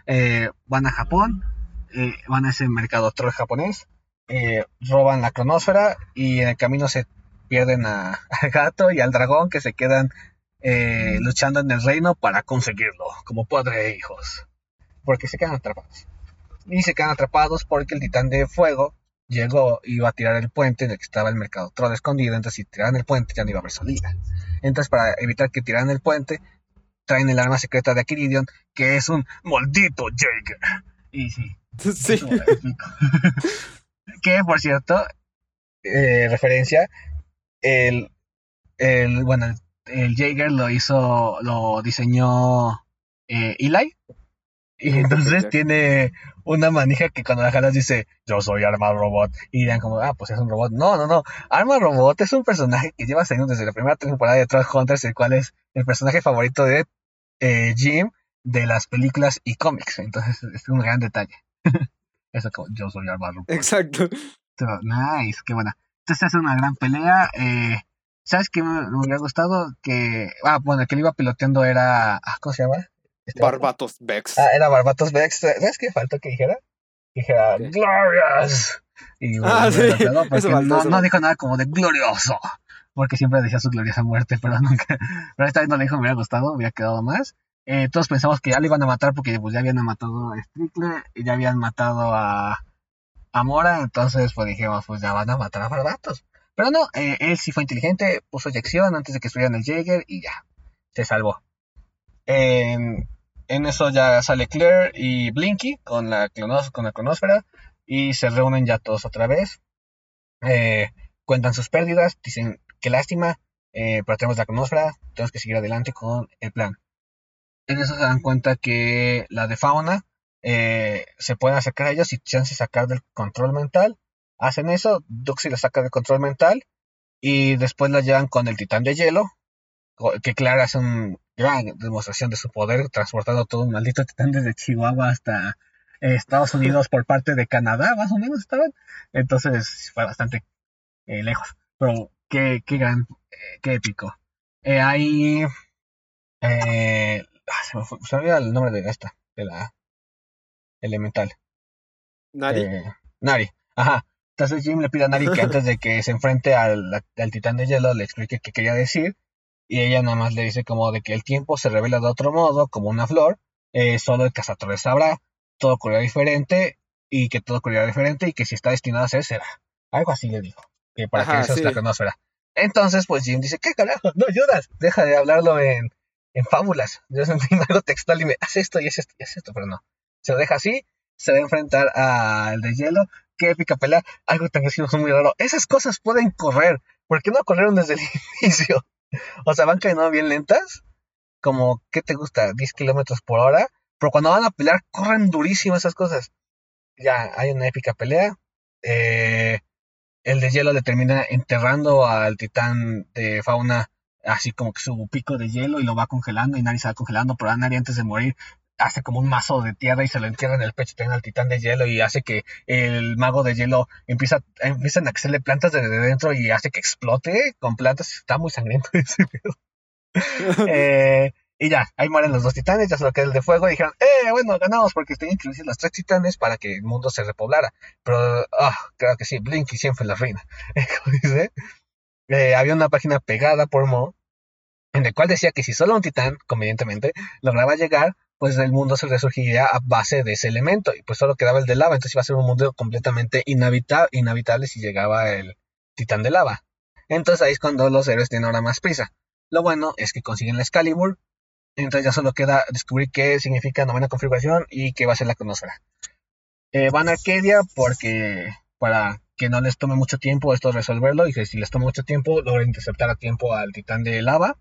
Eh, van a Japón, van a ese mercado troll japonés, roban la cronósfera y en el camino se pierden al gato y al dragón que se quedan luchando en el reino para conseguirlo, como padre e hijos, porque se quedan atrapados. Y se quedan atrapados porque el titán de fuego llegó y iba a tirar el puente en el que estaba el mercado troll escondido, entonces si tiraran el puente ya no iba a haber salida. Entonces para evitar que tiraran el puente, traen el arma secreta de Akiridion, que es un maldito Jaeger. Y sí, Sí. que por cierto, eh, referencia, el, el bueno, el, el Jaeger lo hizo, lo diseñó eh, Eli. Y entonces tiene una manija que cuando la jalas dice, yo soy Arma Robot. Y dirán como, ah, pues es un robot. No, no, no. Arma Robot es un personaje que lleva saliendo desde la primera temporada de Troll Hunters, el cual es el personaje favorito de eh, Jim de las películas y cómics. Entonces es un gran detalle. Eso como, yo soy Arma Robot. Exacto. Pero, nice, qué buena. Entonces hace una gran pelea. Eh, ¿Sabes qué me, me hubiera gustado? Que, ah, bueno, el que le iba piloteando era, ah, ¿cómo se llama? Este. Barbatos Vex. Ah, era Barbatos Vex. ¿Sabes qué faltó que dijera? Que dijera, ¿Qué? Glorious. Y Ah, sí, faltó, no, dijo nada como de glorioso. Porque siempre decía su gloriosa muerte, pero nunca. Pero esta vez no le dijo, me hubiera gustado, me hubiera quedado más. Eh, todos pensamos que ya le iban a matar porque pues, ya habían matado a Strickler y ya habían matado a, a Mora. Entonces, pues dijimos, pues ya van a matar a Barbatos. Pero no, eh, él sí fue inteligente, puso eyección antes de que estuvieran el Jaeger y ya, se salvó. En, eso ya sale Claire y Blinky con la, clonos, con la cronósfera y se reúnen ya todos otra vez. Eh, cuentan sus pérdidas, dicen qué lástima, eh, pero tenemos la cronósfera, tenemos que seguir adelante con el plan. En eso se dan cuenta que la de fauna eh, se pueden acercar a ellos y chance sacar del control mental. Hacen eso, Duxi la saca del control mental y después la llevan con el titán de hielo, que Clara hace un gran demostración de su poder, transportando todo un maldito titán desde Chihuahua hasta eh, Estados Unidos por parte de Canadá, más o menos estaban. Entonces fue bastante eh, lejos. Pero qué, qué gran, eh, qué épico. ahí. Ah, se me fue, se me el nombre de esta, de la elemental. Nari. Nari, ajá. Entonces Jim le pide a Nari que antes de que se enfrente al, al titán de hielo le explique qué quería decir y ella nada más le dice como de que el tiempo se revela de otro modo, como una flor, eh, solo el cazador sabrá, todo ocurrirá diferente y que todo ocurrirá diferente y que si está destinado a ser, será. Algo así le dijo, que para que eso es la conozca. Entonces, pues Jim dice, ¿qué carajo? No ayudas, deja de hablarlo en, en fábulas. Yo sentí algo textual y me hace esto y es esto y es esto, pero no. Se lo deja así, se va a enfrentar al de hielo. Qué épica pelea, algo tan gracioso muy raro. Esas cosas pueden correr. ¿Por qué no corrieron desde el inicio? O sea, van caminando bien lentas, como, ¿qué te gusta? 10 kilómetros por hora. Pero cuando van a pelear, corren durísimo esas cosas. Ya, hay una épica pelea. Eh, el de hielo le termina enterrando al titán de fauna, así como que su pico de hielo y lo va congelando y Nari se va congelando, pero Nari antes de morir hace como un mazo de tierra y se lo entierra en el pecho tiene al titán de hielo y hace que el mago de hielo empieza, empiezan a hacerle plantas desde dentro y hace que explote con plantas. Está muy sangriento ese pedo. eh, y ya, ahí mueren los dos titanes, ya solo queda el de fuego y dijeron, eh, bueno, ganamos porque tenían que los tres titanes para que el mundo se repoblara. Pero, ah, creo que sí, Blinky siempre la reina. dice, eh, había una página pegada por Mo en la cual decía que si solo un titán, convenientemente, lograba llegar, pues el mundo se resurgiría a base de ese elemento y pues solo quedaba el de lava, entonces iba a ser un mundo completamente inhabitable si llegaba el titán de lava. Entonces ahí es cuando los héroes tienen ahora más prisa. Lo bueno es que consiguen la Excalibur, entonces ya solo queda descubrir qué significa novena configuración y qué va a ser la conósfera. Eh, van a Arcadia porque para que no les tome mucho tiempo esto resolverlo y si les toma mucho tiempo logren interceptar a tiempo al titán de lava.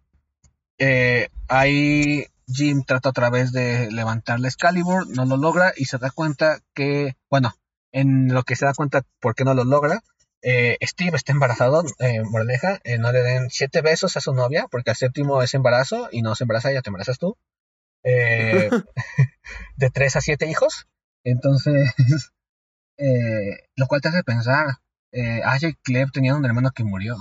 Eh, ahí Jim trata otra vez de levantar la Excalibur, no lo logra y se da cuenta que, bueno, en lo que se da cuenta por qué no lo logra, eh, Steve está embarazado, eh, moraleja, eh, no le den siete besos a su novia porque el séptimo es embarazo y no se embaraza, ya te embarazas tú. Eh, de tres a siete hijos. Entonces, lo cual te hace pensar, eh, y Cleb tenían un hermano que murió.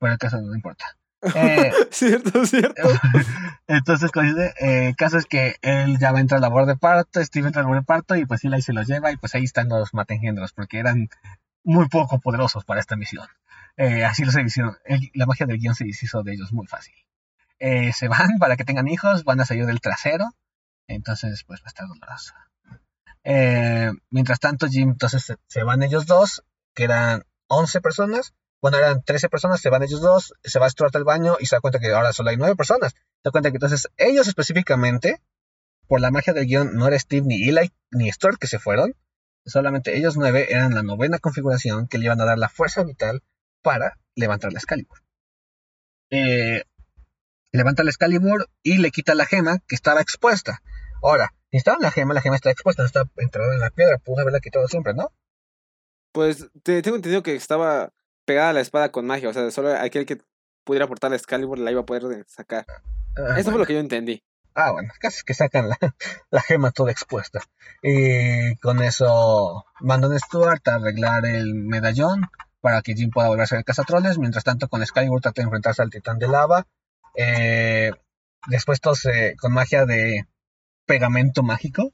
Bueno, el caso no importa. Eh, cierto, cierto. Entonces, el eh, caso es que él ya va a entrar a la labor de parto, Steve entra a la labor de parto y pues Eli se los lleva y pues ahí están los matengendros porque eran muy poco poderosos para esta misión. Eh, así lo se hicieron. la magia del guion se hizo de ellos muy fácil. Eh, se van para que tengan hijos, van a salir del trasero. Entonces, pues va a estar doloroso. mientras tanto, Jim, entonces se van ellos dos, que eran 11 personas, bueno, eran 13 personas, se van ellos dos, se va Stuart al baño y se da cuenta que ahora solo hay 9 personas. Se da cuenta que entonces ellos específicamente, por la magia del guion, no era Steve ni Eli ni Stuart que se fueron, solamente ellos 9 eran la novena configuración que le iban a dar la fuerza vital para levantar la Excalibur. Eh, levanta la Excalibur y le quita la gema que estaba expuesta. Ahora, si estaba en la gema, la gema está expuesta, no está entrada en la piedra, pudo haberla quitado siempre, ¿no? Pues te, tengo entendido que estaba pegada a la espada con magia. O sea, solo aquel que pudiera aportar la Excalibur la iba a poder sacar. Ah, Eso fue lo que yo entendí. Ah, bueno, casi que sacan la, la, gema toda expuesta. Y con eso mandan a Stuart a arreglar el medallón para que Jim pueda volver a cazatroles. Mientras tanto, con Excalibur trata de enfrentarse al titán de lava. Eh, después, todos con magia de pegamento mágico,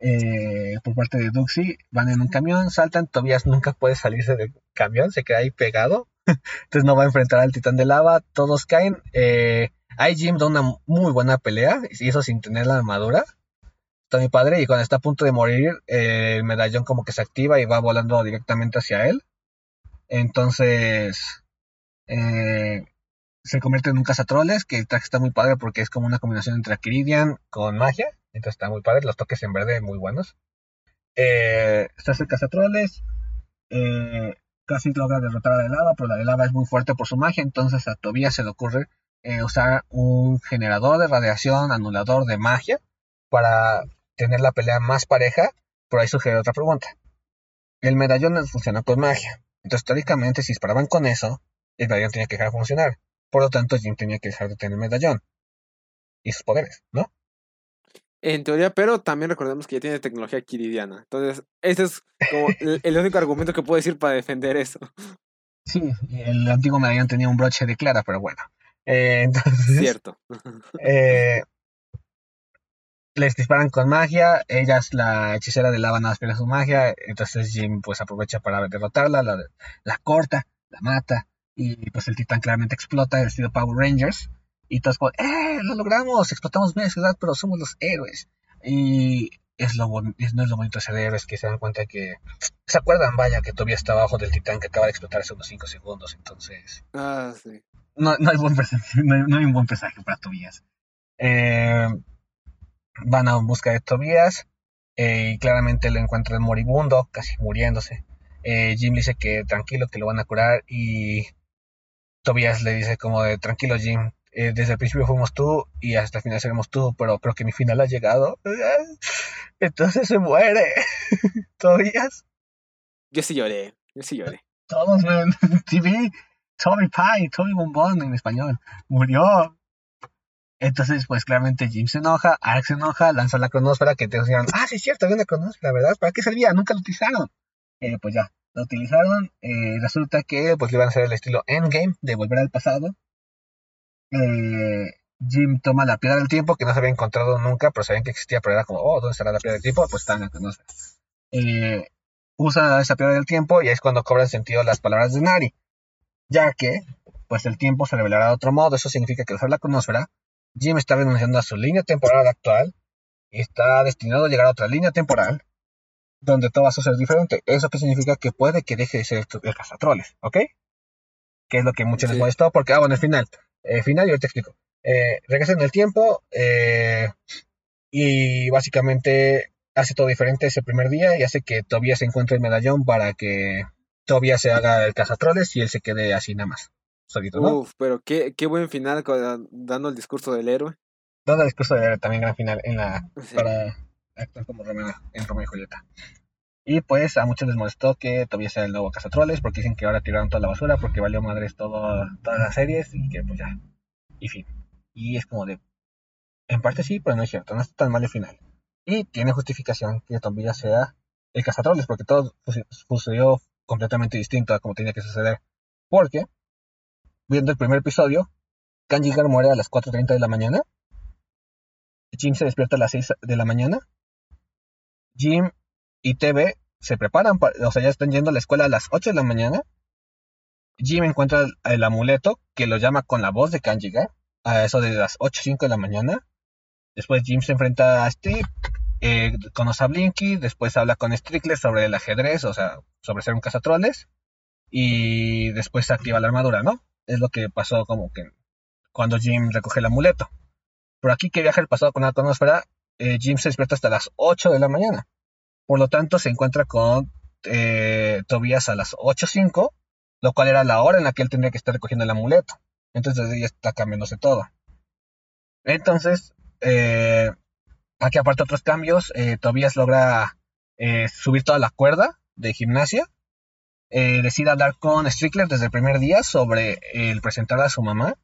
eh, por parte de Duxi, van en un camión, saltan, Tobias nunca puede salirse del camión, se queda ahí pegado, entonces no va a enfrentar al titán de lava, todos caen, eh, Jim da una muy buena pelea, y eso sin tener la armadura, está mi padre, y cuando está a punto de morir, eh, el medallón como que se activa y va volando directamente hacia él, entonces se convierte en un cazatroles, que el traje está muy padre porque es como una combinación entre Akiridian con magia, entonces está muy padre, los toques en verde muy buenos. Eh, se hace cazatroles. Eh, casi logra derrotar a la de lava, pero la de lava es muy fuerte por su magia, entonces a Tobias se le ocurre eh, usar un generador de radiación, anulador de magia, para tener la pelea más pareja, pero ahí sugiere otra pregunta. El medallón no funciona con magia, entonces teóricamente si disparaban con eso, el medallón tenía que dejar de funcionar, por lo tanto Jim tenía que dejar de tener medallón. y sus poderes, ¿no? En teoría, pero también recordemos que ya tiene tecnología quiridiana. Entonces, ese es como el, único argumento que puedo decir para defender eso. Sí, el antiguo medallón tenía un broche de Clara, pero bueno. Eh, entonces, Cierto. eh, les disparan con magia, ella es la hechicera de lava, nada más pierde su magia, entonces Jim pues aprovecha para derrotarla, la, la corta, la mata, y pues el titán claramente explota, el estilo Power Rangers, y todos como, ¡eh! ¡Lo logramos! Explotamos media ciudad, pero somos los héroes. Y es lo es, no es lo bonito de ser héroes que se dan cuenta que... ¿Se acuerdan, vaya, que todavía está abajo del titán que acaba de explotar hace unos 5 segundos? Entonces, Ah, sí. no, no, hay, buen no, hay, no hay un buen presagio para Tobías. Eh, van a busca de Tobías eh, y claramente lo encuentran moribundo, casi muriéndose. Eh, Jim le dice que tranquilo, que lo van a curar y Tobías le dice como de tranquilo Jim, eh, desde el principio fuimos tú y hasta el final seremos tú, pero creo que mi final ha llegado. Entonces se muere. Tobías, Yo sí lloré. Yo sí lloré. todos, man. TV, Tommy Pie, Tommy Bombón en español, murió. Entonces, pues claramente Jim se enoja, Alex se enoja, lanza la cronósfera que te dijeron, ah, sí es cierto, había una cronósfera, ¿verdad? ¿Para qué servía? Nunca lo utilizaron. Eh, pues ya, lo utilizaron, eh, resulta que pues le iban a hacer el estilo Endgame, de volver al pasado. Eh, Jim toma la piedra del tiempo, que no se había encontrado nunca, pero sabían que existía, pero era como, oh, ¿dónde estará la piedra del tiempo? Pues está en la cronósfera. Eh, usa esa piedra del tiempo y ahí es cuando cobran sentido las palabras de Nari, ya que, pues el tiempo se revelará de otro modo, eso significa que al usar la cronósfera, Jim está renunciando a su línea temporal actual y está destinado a llegar a otra línea temporal donde todo va a ser diferente. ¿Eso qué significa? Que puede que deje de ser el cazatroles, ¿ok? Que es lo que muchos les Sí. molestó, porque, ah, bueno, el final. El final, yo te explico. Eh, regresa en el tiempo eh, y básicamente hace todo diferente ese primer día y hace que Tobias encuentre el medallón para que Tobias se haga el cazatroles y él se quede así nada más. Solito, ¿no? Uf, pero qué, qué buen final dando el discurso del héroe. Dando el discurso de también gran final en la Sí. para actuar como Romeo en Romeo y Julieta. Y pues a muchos les molestó que sea el nuevo Cazatroles, porque dicen que ahora tiraron toda la basura, porque valió madres todo, todas las series, y que pues ya. Y fin. Y es como de. En parte sí, pero no es cierto, no está tan mal el final. Y tiene justificación que Tombilla sea el Cazatroles, porque todo sucedió completamente distinto a como tenía que suceder. Porque, viendo el primer episodio, Kanjigar muere a las 4.30 de la mañana. Jim se despierta a las 6 de la mañana. Jim y TV se preparan, pa- o sea, ya están yendo a la escuela a las 8 de la mañana. Jim encuentra el, amuleto que lo llama con la voz de Kanjiga a eso de las 8 5 de la mañana. Después Jim se enfrenta a Steve, eh, conoce a Blinky, después habla con Strickler sobre el ajedrez, o sea, sobre ser un cazatroles. Y después se activa la armadura, ¿no? Es lo que pasó como que cuando Jim recoge el amuleto. Pero aquí que viaja el pasado con la atmósfera, eh, Jim se despierta hasta las 8 de la mañana. Por lo tanto, se encuentra con eh, Tobias a las 8.05, lo cual era la hora en la que él tendría que estar recogiendo el amuleto. Entonces ahí está cambiándose todo. Entonces, eh, aquí aparte otros cambios, eh, Tobias logra eh, subir toda la cuerda de gimnasia. Eh, decide hablar con Strickler desde el primer día sobre el presentar a su mamá.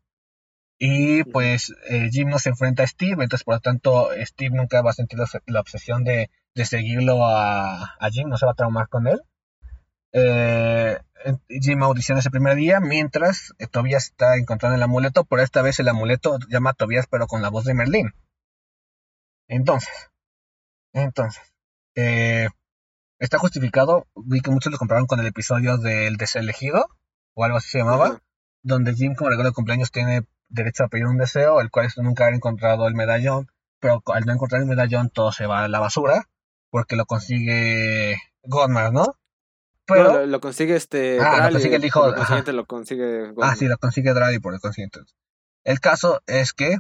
Y pues eh, Jim no se enfrenta a Steve, entonces por lo tanto Steve nunca va a sentir la, la obsesión de, de seguirlo a, a, Jim, no se va a traumar con él. Eh, Jim audiciona ese primer día, mientras eh, Tobias está encontrando el amuleto, pero esta vez el amuleto llama a Tobias pero con la voz de Merlín. Entonces, entonces, eh, está justificado, vi que muchos lo compraron con el episodio del deselegido, o algo así se llamaba, uh -huh. donde Jim como regalo de cumpleaños tiene derecho a pedir un deseo, el cual es nunca haber encontrado el medallón, pero al no encontrar el medallón todo se va a la basura, porque lo consigue Godmar, ¿no? Pero no, lo, lo, consigue este ah, lo consigue el hijo, consiguiente lo consigue Godmar. Ah, sí, lo consigue por el consiguiente. El caso es que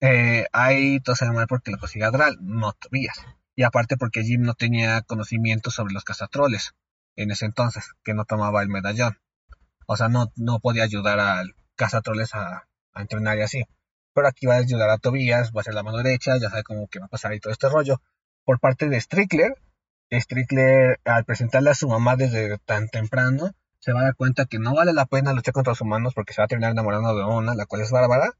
eh, ahí todo se mal porque lo consigue Dral, no Tobias. Y aparte porque Jim no tenía conocimiento sobre los cazatroles en ese entonces, que no tomaba el medallón. O sea, no, no podía ayudar al cazatroles a, a entrenar y así. Pero aquí va a ayudar a Tobías, va a ser la mano derecha, ya sabe cómo que va a pasar y todo este rollo. Por parte de Strickler, Strickler al presentarle a su mamá desde tan temprano, se va a dar cuenta que no vale la pena luchar contra los humanos porque se va a terminar enamorando de una, la cual es Bárbara.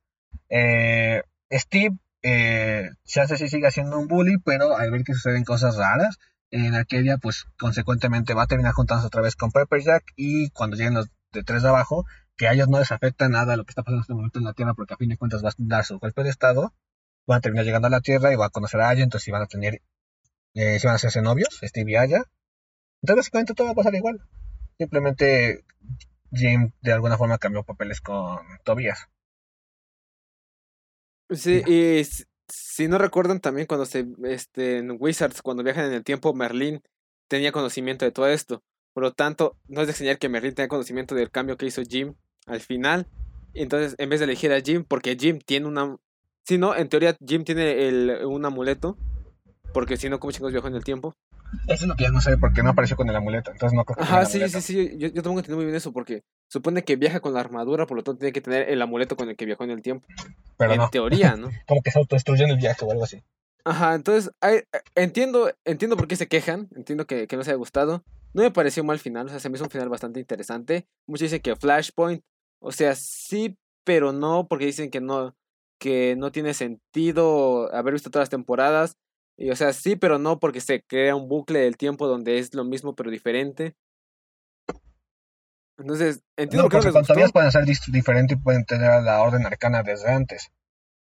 Eh, Steve eh, hace si sigue siendo un bully, pero al ver que suceden cosas raras, en Arcadia, pues consecuentemente va a terminar juntándose otra vez con Pepper Jack y cuando lleguen los de tres de abajo, que a ellos no les afecta nada lo que está pasando en este momento en la Tierra, porque a fin de cuentas va a dar su golpe de estado, van a terminar llegando a la Tierra y va a conocer a Aya, entonces van a tener, eh, van a hacerse novios, Steve y Aya. Entonces básicamente todo va a pasar igual. Simplemente Jim de alguna forma cambió papeles con Tobias. Sí, y si no recuerdan también cuando se, este, en Wizards, cuando viajan en el tiempo, Merlin tenía conocimiento de todo esto. Por lo tanto, no es de enseñar que Merlin tenga conocimiento del cambio que hizo Jim al final. Entonces, en vez de elegir a Jim, porque Jim tiene una... Si no, en teoría Jim tiene el, un amuleto. Porque si no, ¿cómo chicos viajó en el tiempo? Eso es lo que ya no sé, porque no apareció con el amuleto. Entonces no creo que Ajá, sí, sí, sí. Yo, yo tengo que entender muy bien eso, porque supone que viaja con la armadura, por lo tanto tiene que tener el amuleto con el que viajó en el tiempo. Pero en teoría, ¿no? Como que se autodestruyó en el viaje o algo así. Ajá, entonces hay, entiendo, entiendo por qué se quejan, entiendo que, que no se haya gustado. No me pareció mal final, o sea, se me hizo un final bastante interesante. Muchos dicen que Flashpoint, o sea, sí, pero no, porque dicen que no, que no tiene sentido haber visto todas las temporadas. Y, o sea, sí, pero no, porque se crea un bucle del tiempo donde es lo mismo pero diferente. Entonces, entiendo no, que no les pueden ser diferentes y pueden tener la orden arcana desde antes.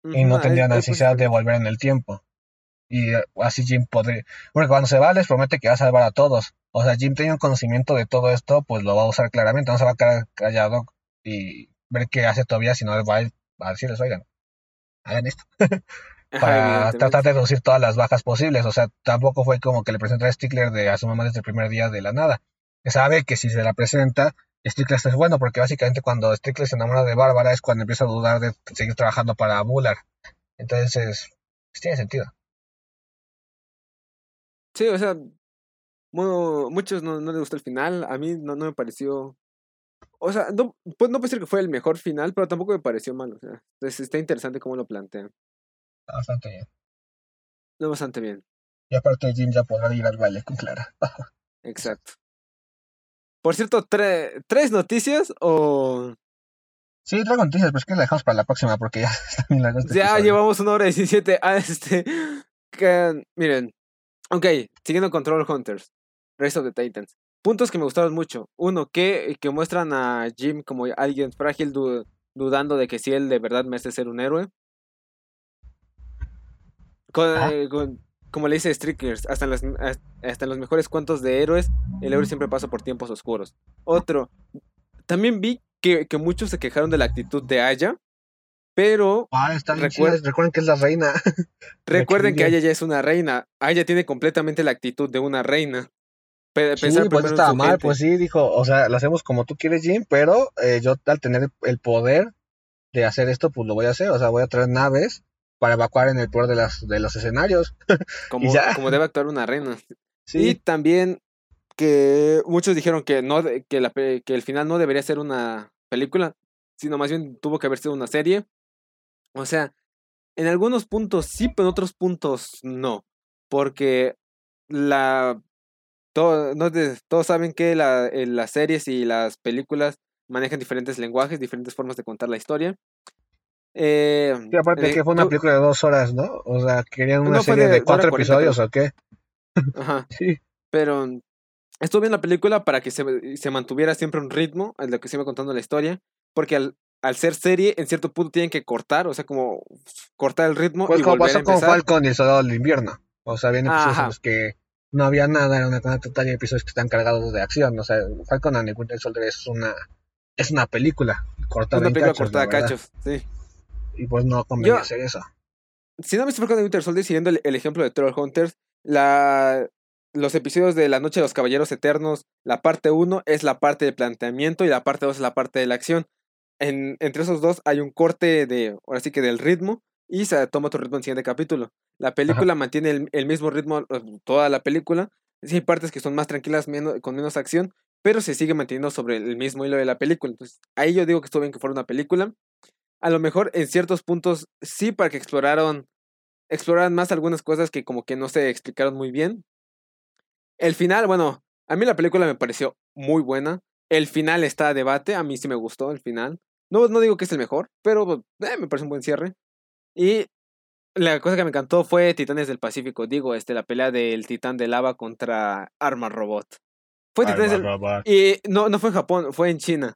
y no tendrían necesidad de volver en el tiempo. Y eh, así Jim podría. Porque cuando se va, les promete que va a salvar a todos. O sea, Jim tiene un conocimiento de todo esto, pues lo va a usar claramente. No se va a quedar callado y ver qué hace todavía, sino va a decirles, oigan, hagan esto. para tratar de reducir todas las bajas posibles. O sea, tampoco fue como que le presentara a Stickler de a su mamá desde el primer día de la nada. Sabe que si se la presenta, Stickler es bueno, porque básicamente cuando Stickler se enamora de Bárbara es cuando empieza a dudar de seguir trabajando para Bullard. Entonces, pues, tiene sentido. Sí, o sea, muchos no, no les gustó el final. A mí no, no me pareció. O sea, no, pues no puedo decir que fue el mejor final, pero tampoco me pareció mal. O sea, está interesante cómo lo plantean. Bastante bien. No, bastante bien. Y aparte Jim ya podrá ir al baile con Clara. Exacto. Por cierto, ¿tres noticias o...? Sí, traigo noticias, pero es que la dejamos para la próxima porque ya está bien largo este Ya llevamos una hora y diecisiete. Ah, este... Que, miren. Ok, siguiendo Control Hunters. Rest of the Titans. Puntos que me gustaron mucho. Uno, que, que muestran a Jim como alguien frágil, dudando de que si él de verdad merece ser un héroe. Ah. Eh, como le dice Strickers, hasta en, los, hasta en los mejores cuentos de héroes, el héroe siempre pasa por tiempos oscuros. Otro, también vi que, que muchos se quejaron de la actitud de Aya, pero ah, recuerden que es la reina. recuerden que Aya ya es una reina. Aya tiene completamente la actitud de una reina. Pensar sí, pues estaba mal, pues sí, dijo, o sea, lo hacemos como tú quieres, Jim, pero eh, yo al tener el poder de hacer esto, pues lo voy a hacer, o sea, voy a traer naves para evacuar en el peor de, las, de los escenarios. Como, como debe actuar una reina. Sí. Y también que muchos dijeron que, no, que, la, que el final no debería ser una película, sino más bien tuvo que haber sido una serie. O sea, en algunos puntos sí, pero en otros puntos no. Porque la. Todo, no, todos saben que la, las series y las películas manejan diferentes lenguajes, diferentes formas de contar la historia. Eh, sí, aparte eh, que fue una película de dos horas, ¿no? O sea, querían una serie de, cuatro episodios o qué. Ajá. sí. Pero estuvo bien la película para que se, se mantuviera siempre un ritmo en lo que se iba contando la historia. Porque al, al ser serie, en cierto punto tienen que cortar, o sea, como cortar el ritmo. Pues como pasó con Falcon y el Soldado del Invierno. O sea, había episodios en los que no había nada, era una total de episodios que están cargados de acción. O sea, Falcon and the Winter Soldier es una, es una película cortada una película cortada a cachos, sí y pues no convenía hacer eso. Si no me estoy de Winter Soldier, siguiendo el, ejemplo de Troll Hunters, la, los episodios de La Noche de los Caballeros Eternos, la parte 1 es la parte de planteamiento y la parte 2 es la parte de la acción. En, entre esos dos hay un corte de, ahora sí que del ritmo, y se toma otro ritmo en el siguiente capítulo. La película mantiene el, mismo ritmo eh, toda la película. Sí hay partes que son más tranquilas, menos, con menos acción, pero se sigue manteniendo sobre el mismo hilo de la película. Entonces, ahí yo digo que estuvo bien que fuera una película a lo mejor en ciertos puntos sí para que exploraron, exploraran más algunas cosas que como que no se explicaron muy bien. El final, bueno, a mí la película me pareció muy buena. El final está a debate, a mí sí me gustó el final. No, no digo que es el mejor, pero eh, me parece un buen cierre. Y la cosa que me encantó fue Titanes del Pacífico, digo, este, la pelea del titán de lava contra Arma Robot. Fue Titanes del... Y no, no fue en Japón, fue en China.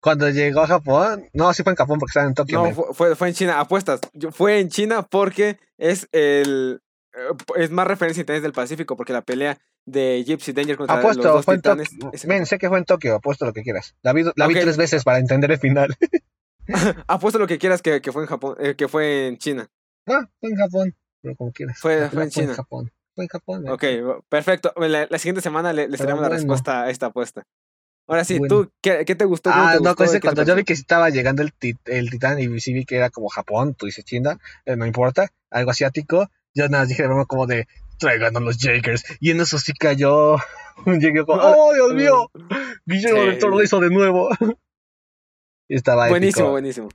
Cuando llegó a Japón, no, sí fue en Japón porque estaba en Tokio. No, fue, fue, en China, apuestas. Fue en China porque es el eh, es más referencia a Titanes del Pacífico porque la pelea de Gypsy Danger contra apuesto, los dos fue titanes. En Men, sé que fue en Tokio, apuesto lo que quieras. La vi, la vi tres veces para entender el final. apuesto lo que quieras que, que fue en Japón, eh, que fue en China. Ah, fue en Japón, pero como quieras. Fue, fue en China. Fue en Japón. Fue en Japón. Ok, perfecto. La, la, siguiente semana le, les traemos la respuesta a esta apuesta. Ahora sí, ¿tú qué, qué, te gustó? Ah, te no, gustó? Pues, cuando yo vi que estaba llegando el, tit, el titán y sí vi que era como Japón, tú dices China, eh, no importa, algo asiático, yo nada dije de broma como de traigan a los Jakers. Y en eso sí cayó. Llegué como, ¡oh, Dios mío! Guillermo del Toro lo hizo de nuevo. Y estaba Buenísimo, épico. buenísimo.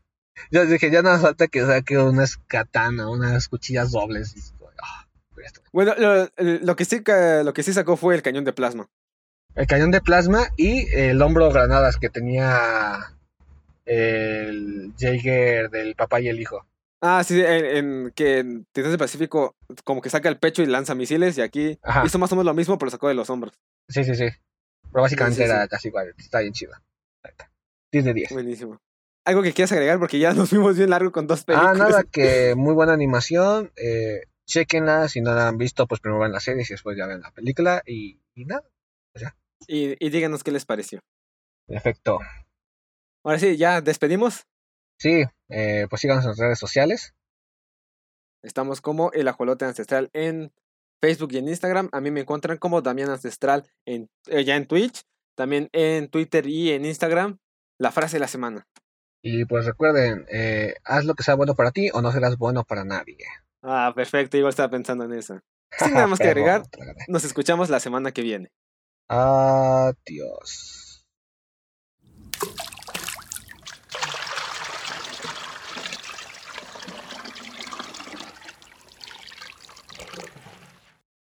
Yo dije, ya nada falta que saque unas katana, unas cuchillas dobles. Y, oh, bueno, lo, lo, que sí, lo que sí sacó fue el cañón de plasma. El cañón de plasma y el hombro granadas que tenía el Jaeger del papá y el hijo. Ah, sí, en, en que en Titanes del Pacífico como que saca el pecho y lanza misiles y aquí Ajá. hizo más o menos lo mismo, pero sacó de los hombros. Sí, sí, sí. Pero básicamente sí, sí, era sí. casi igual. Está bien chido. 10 de 10. Buenísimo. ¿Algo que quieras agregar? Porque ya nos fuimos bien largo con dos películas. Ah, nada, que muy buena animación. Eh, chequenla. Si no la han visto, pues primero ven la serie y después ya ven la película. Y, y nada. Pues ya. Y, y díganos qué les pareció. Perfecto. Ahora sí, ya despedimos. Sí, eh, pues síganos en las redes sociales. Estamos como El Ajolote Ancestral en Facebook y en Instagram. A mí me encuentran como Damián Ancestral en, eh, ya en Twitch. También en Twitter y en Instagram. La frase de la semana. Y pues recuerden, eh, haz lo que sea bueno para ti o no serás bueno para nadie. Ah, perfecto. Igual estaba pensando en eso. Sin nada más que agregar, nos escuchamos la semana que viene. Adiós.